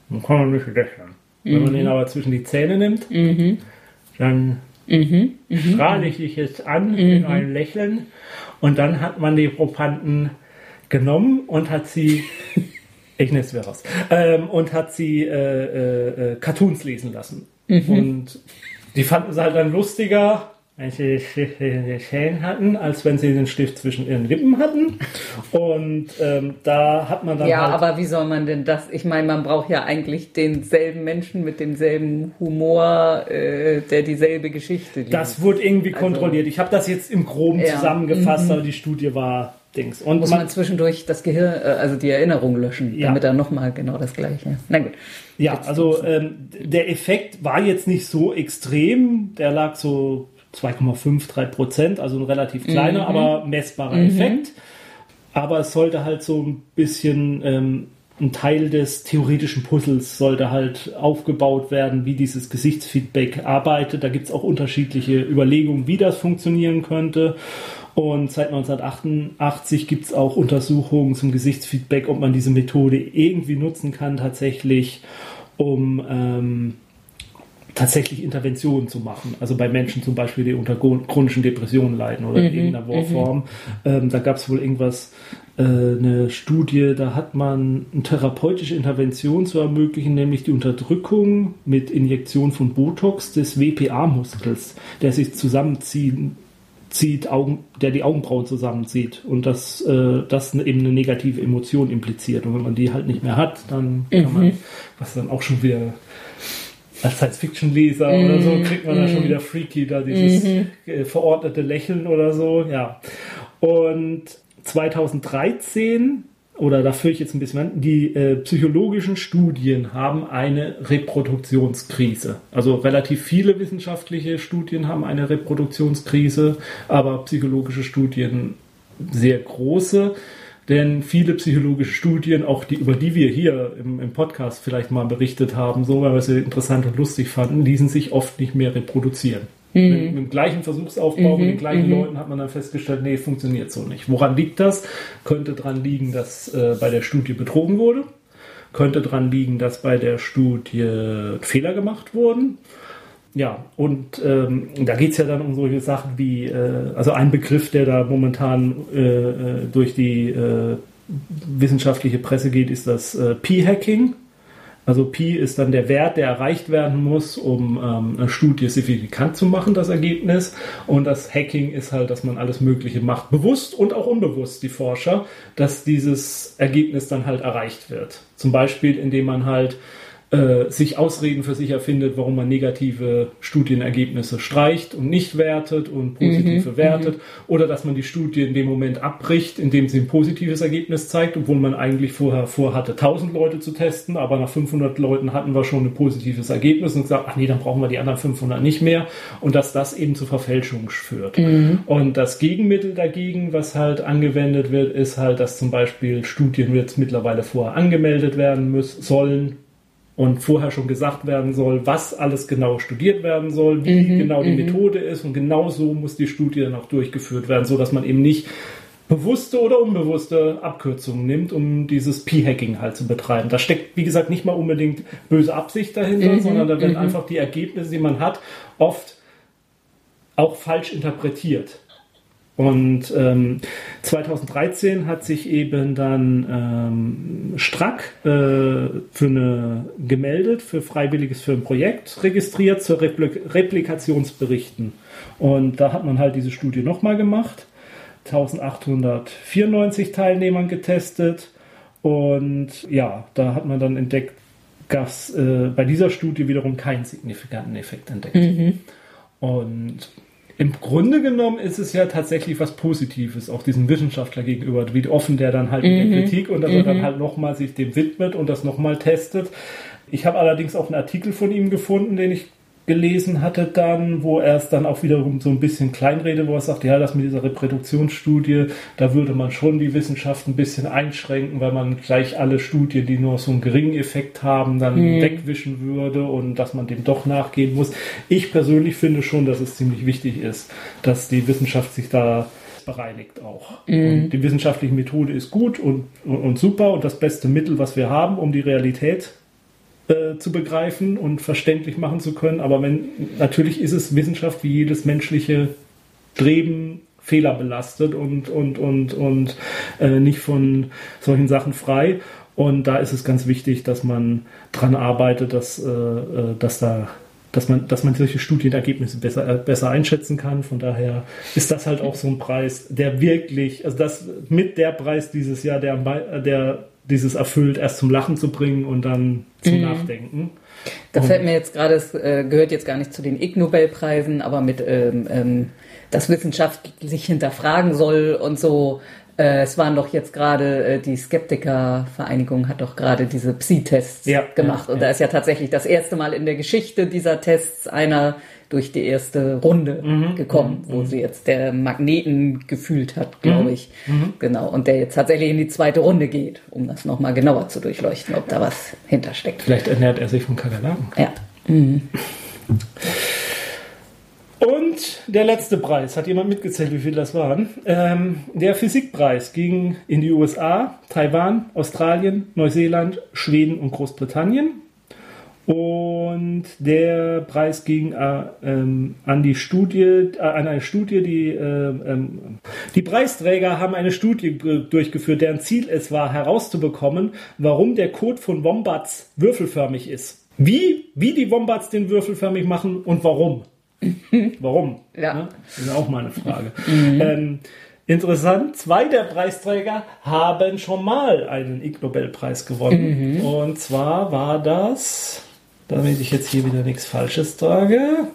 dann kann man nicht lächeln. Wenn man den aber zwischen die Zähne nimmt, dann strahle ich dich jetzt an in ein Lächeln. Und dann hat man die Probanden genommen und hat sie, ich nenne es wieder raus, ähm, und hat sie äh, äh, äh, Cartoons lesen lassen. Und die fanden es halt dann lustiger, wenn sie die Zähne hatten, als wenn sie den Stift zwischen ihren Lippen hatten. Und ähm, da hat man dann Ja, halt... aber wie soll man denn das? Ich meine, man braucht ja eigentlich denselben Menschen mit demselben Humor, äh, der dieselbe Geschichte liest. Das wurde irgendwie kontrolliert. Ich habe das jetzt im Groben Ja. zusammengefasst, aber die Studie war Dings. Und muss man, man zwischendurch das Gehirn, äh, also die Erinnerung löschen, Ja. damit er nochmal genau das Gleiche. Na gut. ja, also ähm, der Effekt war jetzt nicht so extrem. Der lag so 2,5, 3 Prozent, also ein relativ kleiner, aber messbarer Effekt. Aber es sollte halt so ein bisschen ähm, ein Teil des theoretischen Puzzles sollte halt aufgebaut werden, wie dieses Gesichtsfeedback arbeitet. Da gibt es auch unterschiedliche Überlegungen, wie das funktionieren könnte. Und seit 1988 gibt es auch Untersuchungen zum Gesichtsfeedback, ob man diese Methode irgendwie nutzen kann, tatsächlich, um ähm, tatsächlich Interventionen zu machen. Also bei Menschen zum Beispiel, die unter chronischen Depressionen leiden oder in irgendeiner Form. Ähm, da gab es wohl irgendwas, äh, eine Studie, da hat man eine therapeutische Intervention zu ermöglichen, nämlich die Unterdrückung mit Injektion von Botox des WPA-Muskels, der sich zusammenziehen zieht, Augen, der die Augenbrauen zusammenzieht und das, äh, das eben eine negative Emotion impliziert. Und wenn man die halt nicht mehr hat, dann kann man, was dann auch schon wieder als Science-Fiction-Leser oder so, kriegt man dann schon wieder freaky, da dieses äh, verordnete Lächeln oder so, ja. Und 2013 oder da führe ich jetzt ein bisschen an, die äh, psychologischen Studien haben eine Reproduktionskrise. Also relativ viele wissenschaftliche Studien haben eine Reproduktionskrise, aber psychologische Studien sehr große. Denn viele psychologische Studien, auch die, über die wir hier im, im Podcast vielleicht mal berichtet haben, so weil wir sie interessant und lustig fanden, ließen sich oft nicht mehr reproduzieren. Mit, mit dem gleichen Versuchsaufbau, mit den gleichen Leuten hat man dann festgestellt, nee, funktioniert so nicht. Woran liegt das? Könnte daran liegen, dass äh, bei der Studie betrogen wurde. Könnte daran liegen, dass bei der Studie Fehler gemacht wurden. Ja, und ähm, da geht es ja dann um solche Sachen wie, äh, also ein Begriff, der da momentan äh, äh, durch die äh, wissenschaftliche Presse geht, ist das äh, P-Hacking. Also Pi ist dann der Wert, der erreicht werden muss, um ähm, eine Studie signifikant zu machen, das Ergebnis. Und das Hacking ist halt, dass man alles Mögliche macht, bewusst und auch unbewusst, die Forscher, dass dieses Ergebnis dann halt erreicht wird. Zum Beispiel, indem man halt äh, sich Ausreden für sich erfindet, warum man negative Studienergebnisse streicht und nicht wertet und positive wertet. Oder dass man die Studie in dem Moment abbricht, indem sie ein positives Ergebnis zeigt, obwohl man eigentlich vorher vorhatte, 1000 Leute zu testen, aber nach 500 Leuten hatten wir schon ein positives Ergebnis und gesagt, ach nee, dann brauchen wir die anderen 500 nicht mehr. Und dass das eben zu Verfälschungen führt. Und das Gegenmittel dagegen, was halt angewendet wird, ist halt, dass zum Beispiel Studien jetzt mittlerweile vorher angemeldet werden müssen, sollen, und vorher schon gesagt werden soll, was alles genau studiert werden soll, wie genau die Methode ist und genau so muss die Studie dann auch durchgeführt werden, so dass man eben nicht bewusste oder unbewusste Abkürzungen nimmt, um dieses P-Hacking halt zu betreiben. Da steckt, wie gesagt, nicht mal unbedingt böse Absicht dahinter, sondern da werden einfach die Ergebnisse, die man hat, oft auch falsch interpretiert. Und ähm, 2013 hat sich eben dann ähm, Strack äh, für eine gemeldet, für freiwilliges für ein Projekt registriert zur Repli Replikationsberichten. Und da hat man halt diese Studie nochmal gemacht, 1894 Teilnehmern getestet und ja, da hat man dann entdeckt, dass äh, bei dieser Studie wiederum keinen signifikanten Effekt entdeckt. Und im Grunde genommen ist es ja tatsächlich was Positives, auch diesem Wissenschaftler gegenüber, wie offen der dann halt in der Kritik und dass er dann halt nochmal sich dem widmet und das nochmal testet. Ich habe allerdings auch einen Artikel von ihm gefunden, den ich gelesen hatte dann, wo er es dann auch wiederum so ein bisschen kleinredet, wo er sagt, ja, das mit dieser Reproduktionsstudie, da würde man schon die Wissenschaft ein bisschen einschränken, weil man gleich alle Studien, die nur so einen geringen Effekt haben, dann wegwischen würde und dass man dem doch nachgehen muss. Ich persönlich finde schon, dass es ziemlich wichtig ist, dass die Wissenschaft sich da bereinigt auch. Und die wissenschaftliche Methode ist gut und, und, und super und das beste Mittel, was wir haben, um die Realität äh, zu begreifen und verständlich machen zu können. Aber wenn natürlich ist es Wissenschaft wie jedes menschliche Streben fehlerbelastet und, und, und, und äh, nicht von solchen Sachen frei. Und da ist es ganz wichtig, dass man dran arbeitet, dass, äh, äh dass da dass man, dass man solche Studienergebnisse besser, äh, besser einschätzen kann. Von daher ist das halt auch so ein Preis, der wirklich, also das mit der Preis dieses Jahr, der, der dieses erfüllt, erst zum Lachen zu bringen und dann zum mhm. Nachdenken. Da fällt mir jetzt gerade, es äh, gehört jetzt gar nicht zu den Ig Nobelpreisen, aber mit, ähm, ähm, dass Wissenschaft sich hinterfragen soll und so. Äh, es waren doch jetzt gerade, äh, die Skeptikervereinigung hat doch gerade diese Psi-Tests ja, gemacht. Ja, und ja. da ist ja tatsächlich das erste Mal in der Geschichte dieser Tests einer durch die erste Runde mhm, gekommen, mhm, wo sie jetzt der Magneten gefühlt hat, glaube mhm, ich. Mhm. Genau. Und der jetzt tatsächlich in die zweite Runde geht, um das nochmal genauer zu durchleuchten, ob da was hintersteckt. Vielleicht ernährt er sich von Kakerlaken. Ja. Mhm. Und der letzte Preis, hat jemand mitgezählt, wie viel das waren? Ähm, der Physikpreis ging in die USA, Taiwan, Australien, Neuseeland, Schweden und Großbritannien. Und der Preis ging äh, ähm, an die Studie, äh, an eine Studie, die äh, ähm, die Preisträger haben eine Studie durchgeführt, deren Ziel es war, herauszubekommen, warum der Code von Wombats würfelförmig ist. Wie, wie die Wombats den würfelförmig machen und warum. warum? Ja. Ne? Das ist auch mal eine Frage. Mhm. Ähm, Interessant, zwei der Preisträger haben schon mal einen Ig Nobelpreis gewonnen. Mhm. Und zwar war das damit ich jetzt hier wieder nichts Falsches sage.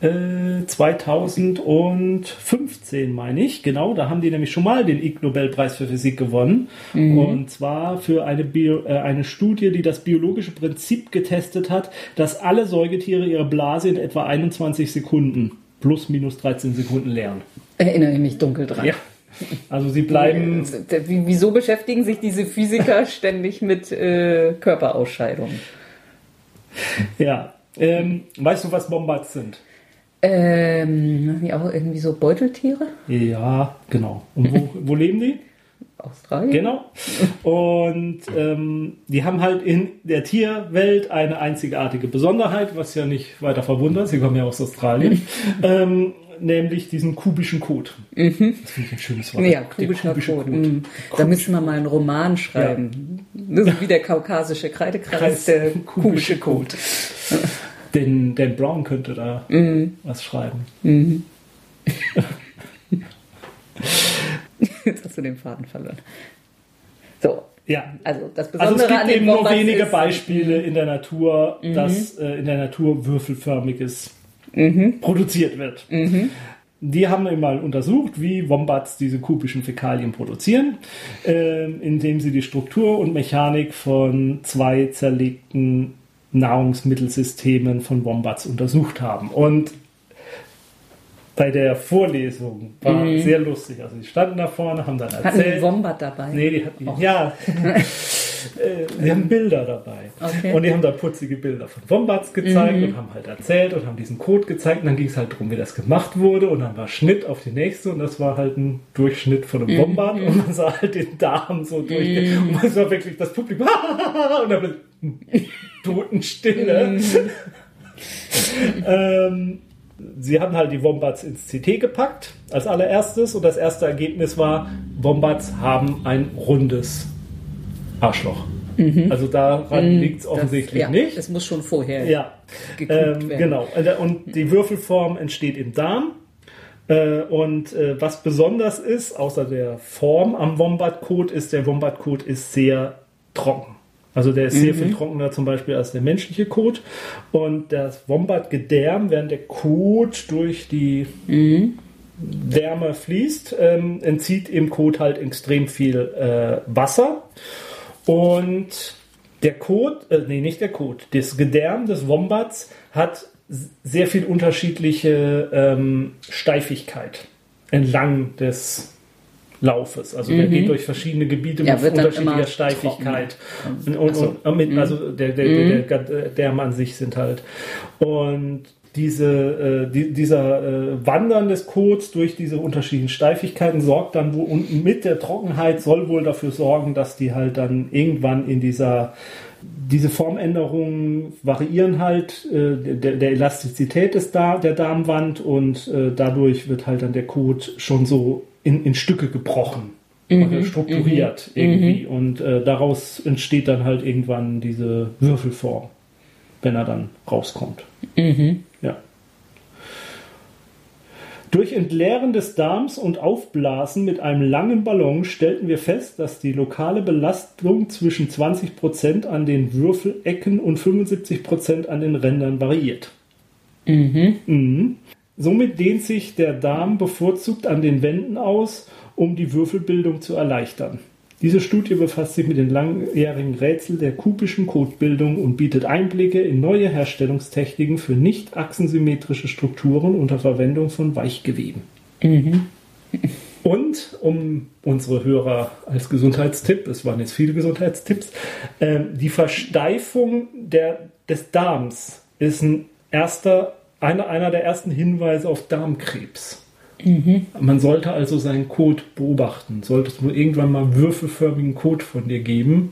Äh, 2015 meine ich, genau, da haben die nämlich schon mal den Ig Nobelpreis für Physik gewonnen. Mhm. Und zwar für eine, Bio, äh, eine Studie, die das biologische Prinzip getestet hat, dass alle Säugetiere ihre Blase in etwa 21 Sekunden plus minus 13 Sekunden leeren. Erinnere ich mich dunkel dran. Ja. Also sie bleiben. Wieso beschäftigen sich diese Physiker ständig mit äh, Körperausscheidungen? Ja. Ähm, weißt du, was Bombards sind? Ähm, auch irgendwie so Beuteltiere? Ja, genau. Und wo, wo leben die? Australien. Genau. Und ähm, die haben halt in der Tierwelt eine einzigartige Besonderheit, was ja nicht weiter verwundert. Sie kommen ja aus Australien. ähm, nämlich diesen kubischen Code. Mhm. Das finde ich ein schönes Wort. Ja, kubischer kubische Code. Code. Mhm. Da müssen wir mal einen Roman schreiben. Ja. Ist wie der kaukasische Kreidekreis, Kreis, der kubische Code. Den Dan Brown könnte da mhm. was schreiben. Mhm. Jetzt hast du den Faden verloren. So. Ja, also das Besondere also es gibt eben nur wenige Beispiele in der Natur, mhm. dass äh, in der Natur würfelförmiges mhm. produziert wird. Mhm. Die haben wir mal untersucht, wie Wombats diese kubischen Fäkalien produzieren, äh, indem sie die Struktur und Mechanik von zwei zerlegten Nahrungsmittelsystemen von Wombats untersucht haben. Und bei der Vorlesung war mhm. sehr lustig. Also die standen da vorne, haben dann erzählt. Hatten die Wombat dabei? Nee, die hatten, oh. ja. Äh, die haben Bilder dabei. Okay. Und die haben da putzige Bilder von Wombats gezeigt mhm. und haben halt erzählt und haben diesen Code gezeigt. Und dann ging es halt darum, wie das gemacht wurde. Und dann war Schnitt auf die nächste und das war halt ein Durchschnitt von einem mhm. Wombat. Und man sah halt den Darm so durch. Mhm. Und man sah wirklich das Publikum. und dann wird Totenstille. Mhm. ähm, sie haben halt die Wombats ins CT gepackt als allererstes und das erste Ergebnis war, Wombats haben ein rundes Arschloch. Mhm. Also daran mhm, liegt es offensichtlich das, ja, nicht. Es muss schon vorher. Ja, ähm, genau. Und die Würfelform entsteht im Darm. Äh, und äh, was besonders ist, außer der Form am Wombat-Kot, ist, der Wombat-Kot ist sehr trocken. Also der ist mhm. sehr viel trockener zum Beispiel als der menschliche Kot. Und das Wombat-Gedärm, während der Kot durch die mhm. Wärme fließt, ähm, entzieht im Kot halt extrem viel äh, Wasser. Und der Kot, äh, nee, nicht der Kot, das Gedärm des Wombats hat sehr viel unterschiedliche ähm, Steifigkeit entlang des Laufes. Also mhm. der geht durch verschiedene Gebiete ja, mit unterschiedlicher Steifigkeit. Und, und, so. und mit, mhm. also der, der, der, der, der Därme an sich sind halt. Und diese, äh, die, dieser äh, Wandern des Codes durch diese unterschiedlichen Steifigkeiten sorgt dann wo, und mit der Trockenheit soll wohl dafür sorgen, dass die halt dann irgendwann in dieser diese Formänderungen variieren halt äh, der, der, Elastizität des Dar der Darmwand und äh, dadurch wird halt dann der Kot schon so in, in Stücke gebrochen mhm. oder strukturiert mhm. irgendwie. Mhm. Und äh, daraus entsteht dann halt irgendwann diese Würfelform, wenn er dann rauskommt. Mhm. Ja. Durch Entleeren des Darms und Aufblasen mit einem langen Ballon stellten wir fest, dass die lokale Belastung zwischen 20% an den Würfelecken und 75% an den Rändern variiert. Mhm. Mhm. Somit dehnt sich der Darm bevorzugt an den Wänden aus, um die Würfelbildung zu erleichtern. Diese Studie befasst sich mit den langjährigen Rätseln der kubischen Kotbildung und bietet Einblicke in neue Herstellungstechniken für nicht achsensymmetrische Strukturen unter Verwendung von Weichgeweben. Mhm. Und um unsere Hörer als Gesundheitstipp, es waren jetzt viele Gesundheitstipps, äh, die Versteifung der, des Darms ist ein erster, einer, einer der ersten Hinweise auf Darmkrebs. Mhm. Man sollte also seinen Code beobachten. Sollte es nur irgendwann mal würfelförmigen Code von dir geben,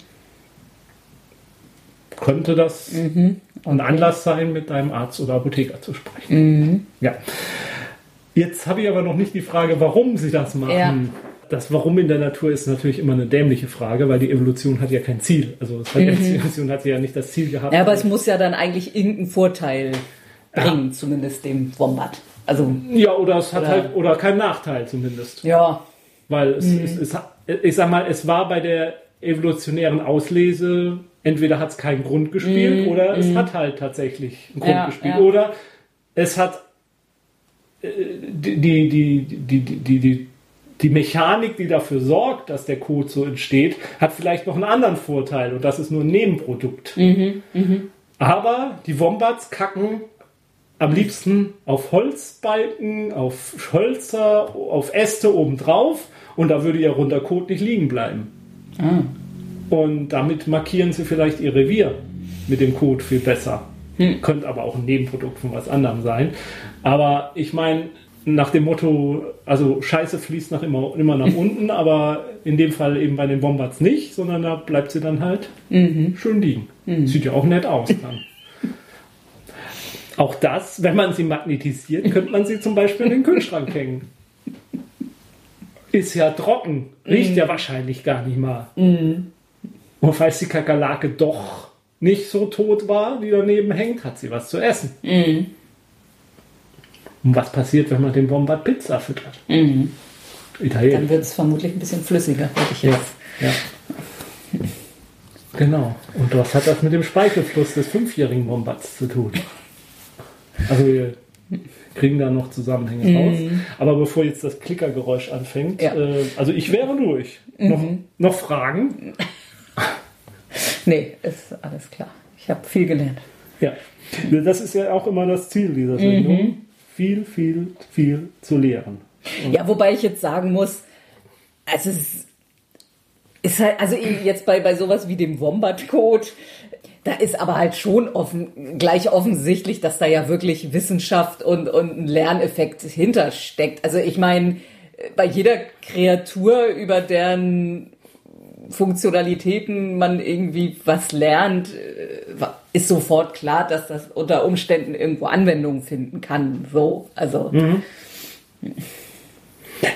könnte das mhm. okay. ein Anlass sein, mit deinem Arzt oder Apotheker zu sprechen. Mhm. Ja. Jetzt habe ich aber noch nicht die Frage, warum sie das machen. Ja. Das Warum in der Natur ist natürlich immer eine dämliche Frage, weil die Evolution hat ja kein Ziel. Also hat mhm. die Evolution hat ja nicht das Ziel gehabt. Ja, aber es muss ja dann eigentlich irgendeinen Vorteil bringen, ja. zumindest dem Wombat. Also, ja, oder es hat oder, halt, oder kein Nachteil zumindest. Ja. Weil es, mhm. es, es, ich sag mal, es war bei der evolutionären Auslese, entweder hat es keinen Grund gespielt mhm. oder es mhm. hat halt tatsächlich einen Grund ja, gespielt. Ja. Oder es hat äh, die, die, die, die, die, die, die Mechanik, die dafür sorgt, dass der Code so entsteht, hat vielleicht noch einen anderen Vorteil und das ist nur ein Nebenprodukt. Mhm, mh. Aber die Wombats kacken am liebsten auf Holzbalken, auf Hölzer, auf Äste obendrauf und da würde ihr runder Kot nicht liegen bleiben. Ah. Und damit markieren sie vielleicht ihr Revier mit dem Kot viel besser. Hm. Könnte aber auch ein Nebenprodukt von was anderem sein. Aber ich meine, nach dem Motto, also Scheiße fließt nach immer, immer nach unten, aber in dem Fall eben bei den Bombards nicht, sondern da bleibt sie dann halt mhm. schön liegen. Mhm. Sieht ja auch nett aus dann. Auch das, wenn man sie magnetisiert, könnte man sie zum Beispiel in den Kühlschrank hängen. Ist ja trocken, riecht mm. ja wahrscheinlich gar nicht mal. Mm. Und falls die Kakerlake doch nicht so tot war, die daneben hängt, hat sie was zu essen. Mm. Und was passiert, wenn man den Bombard Pizza füttert? Mm. Italienisch. Dann wird es vermutlich ein bisschen flüssiger, würde ich jetzt. Ja, ja. Genau. Und was hat das mit dem Speichelfluss des fünfjährigen Bombards zu tun? Also wir kriegen da noch Zusammenhänge mhm. raus. Aber bevor jetzt das Klickergeräusch anfängt, ja. äh, also ich wäre durch. Mhm. Noch, noch Fragen? nee, ist alles klar. Ich habe viel gelernt. Ja, das ist ja auch immer das Ziel dieser Sendung. Mhm. Viel, viel, viel zu lehren. Und ja, wobei ich jetzt sagen muss, also es ist halt, also jetzt bei, bei sowas wie dem Wombat-Code, da ist aber halt schon offen, gleich offensichtlich, dass da ja wirklich Wissenschaft und, und ein Lerneffekt hintersteckt. Also ich meine, bei jeder Kreatur, über deren Funktionalitäten man irgendwie was lernt, äh, ist sofort klar, dass das unter Umständen irgendwo Anwendung finden kann. So, also. Mhm.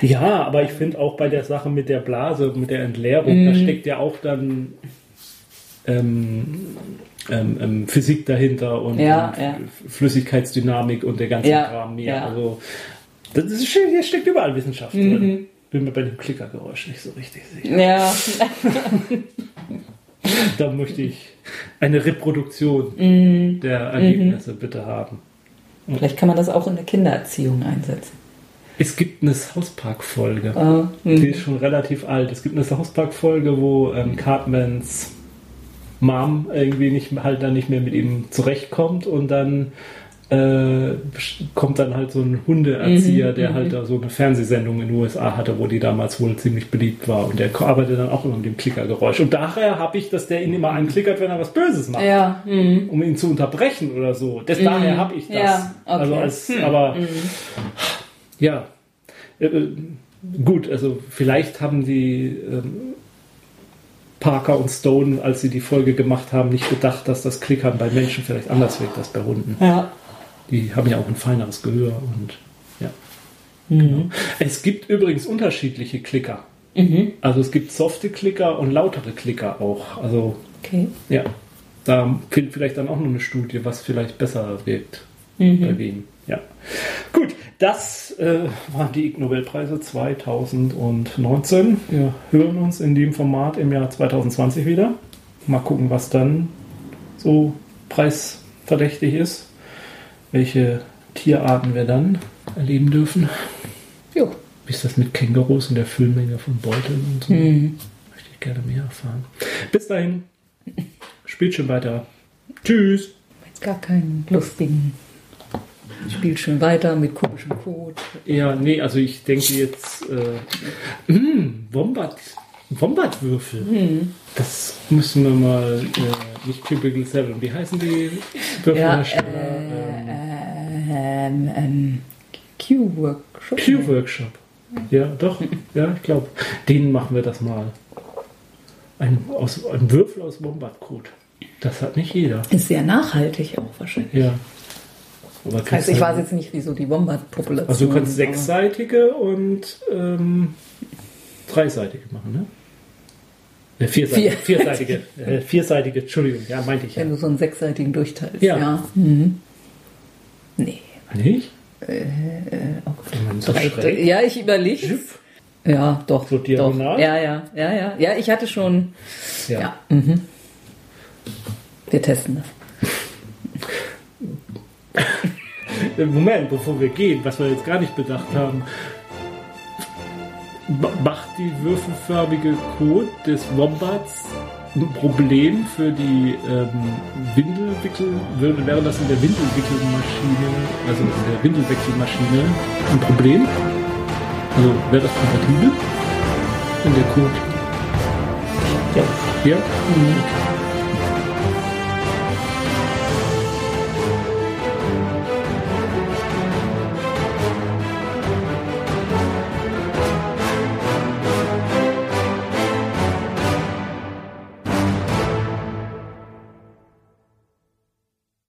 Ja, aber ich finde auch bei der Sache mit der Blase, mit der Entleerung, mhm. da steckt ja auch dann ähm, ähm, ähm, Physik dahinter und, ja, und ja. Flüssigkeitsdynamik und der ganze ja, Kram mehr. Also das ist, hier steckt überall Wissenschaft mhm. drin. Bin mir bei dem Klickergeräusch nicht so richtig sicher. Ja. da möchte ich eine Reproduktion mhm. der Ergebnisse mhm. bitte haben. Vielleicht kann man das auch in der Kindererziehung einsetzen. Es gibt eine South Park-Folge. Oh, die ist schon relativ alt. Es gibt eine South Park-Folge, wo ähm, Cartmans Mom irgendwie nicht halt dann nicht mehr mit ihm zurechtkommt und dann äh, kommt dann halt so ein Hundeerzieher, mhm, der halt mhm. da so eine Fernsehsendung in den USA hatte, wo die damals wohl ziemlich beliebt war und der arbeitet dann auch immer mit dem Klickergeräusch. Und daher habe ich, dass der ihn immer anklickert, wenn er was Böses macht. Ja. Mhm. Um ihn zu unterbrechen oder so. Das, Daher mhm. habe ich das. Ja, okay. Also als, hm. aber mhm. ja. Äh, gut, also vielleicht haben die ähm, Parker und Stone, als sie die Folge gemacht haben, nicht bedacht, dass das Klickern bei Menschen vielleicht anders wirkt als bei Hunden. Ja. Die haben ja auch ein feineres Gehör und ja. Genau. Es gibt übrigens unterschiedliche Klicker. Also es gibt softe Klicker und lautere Klicker auch. Also Okay. ja, da fehlt vielleicht dann auch noch eine Studie, was vielleicht besser wirkt bei wem. Ja. Gut, das äh, waren die Ig Nobelpreise 2019. Wir hören uns in dem Format im Jahr 2020 wieder. Mal gucken, was dann so preisverdächtig ist, welche Tierarten wir dann erleben dürfen. Jo. Wie ist das mit Kängurus und der Füllmenge von Beuteln und so? Möchte ich gerne mehr erfahren. Bis dahin. Spielt schon weiter. Tschüss. Jetzt gar keinen lustigen. Spielt schön weiter mit komischem Code. Ja, nee, also ich denke jetzt, äh, mm, Wombat, Wombatwürfel. Das müssen wir mal, äh, nicht Typical Seven, wie heißen die Würfelhersteller? Ähm, ähm, Q-Workshop. Q-Workshop. Ja, doch, ja, ich glaube, denen machen wir das mal. Ein, aus, ein Würfel aus Wombatkot. Das hat nicht jeder. Ist sehr nachhaltig auch wahrscheinlich. Ja. Aber Das heißt, ich weiß jetzt nicht, wieso die Wombat-Population. Also du kannst sechsseitige und ähm, dreiseitige machen, ne? Ne, vierseitige. Vier. Vierseitige. Äh, vierseitige, Entschuldigung, ja, meinte ich ja. Wenn du so einen sechsseitigen durchteilst. Ja. Mhm. Nee. Nicht? Äh, oh Gott. So Drei-. Ja, ich überlege. Ja, doch. So diagonal? Doch. Ja, ja, ja, ja. Ja, ich hatte schon. Ja. Ja. Mhm. Wir testen das. Moment, bevor wir gehen, was wir jetzt gar nicht bedacht haben. Ma- Macht die würfelförmige Kot des Wombats ein Problem für die ähm, Windelwickel, wäre das in der Windelwickelmaschine, also in der Windelwechselmaschine ein Problem? Also wäre das kompatibel? In der Kot? Ja. Ja? Mhm.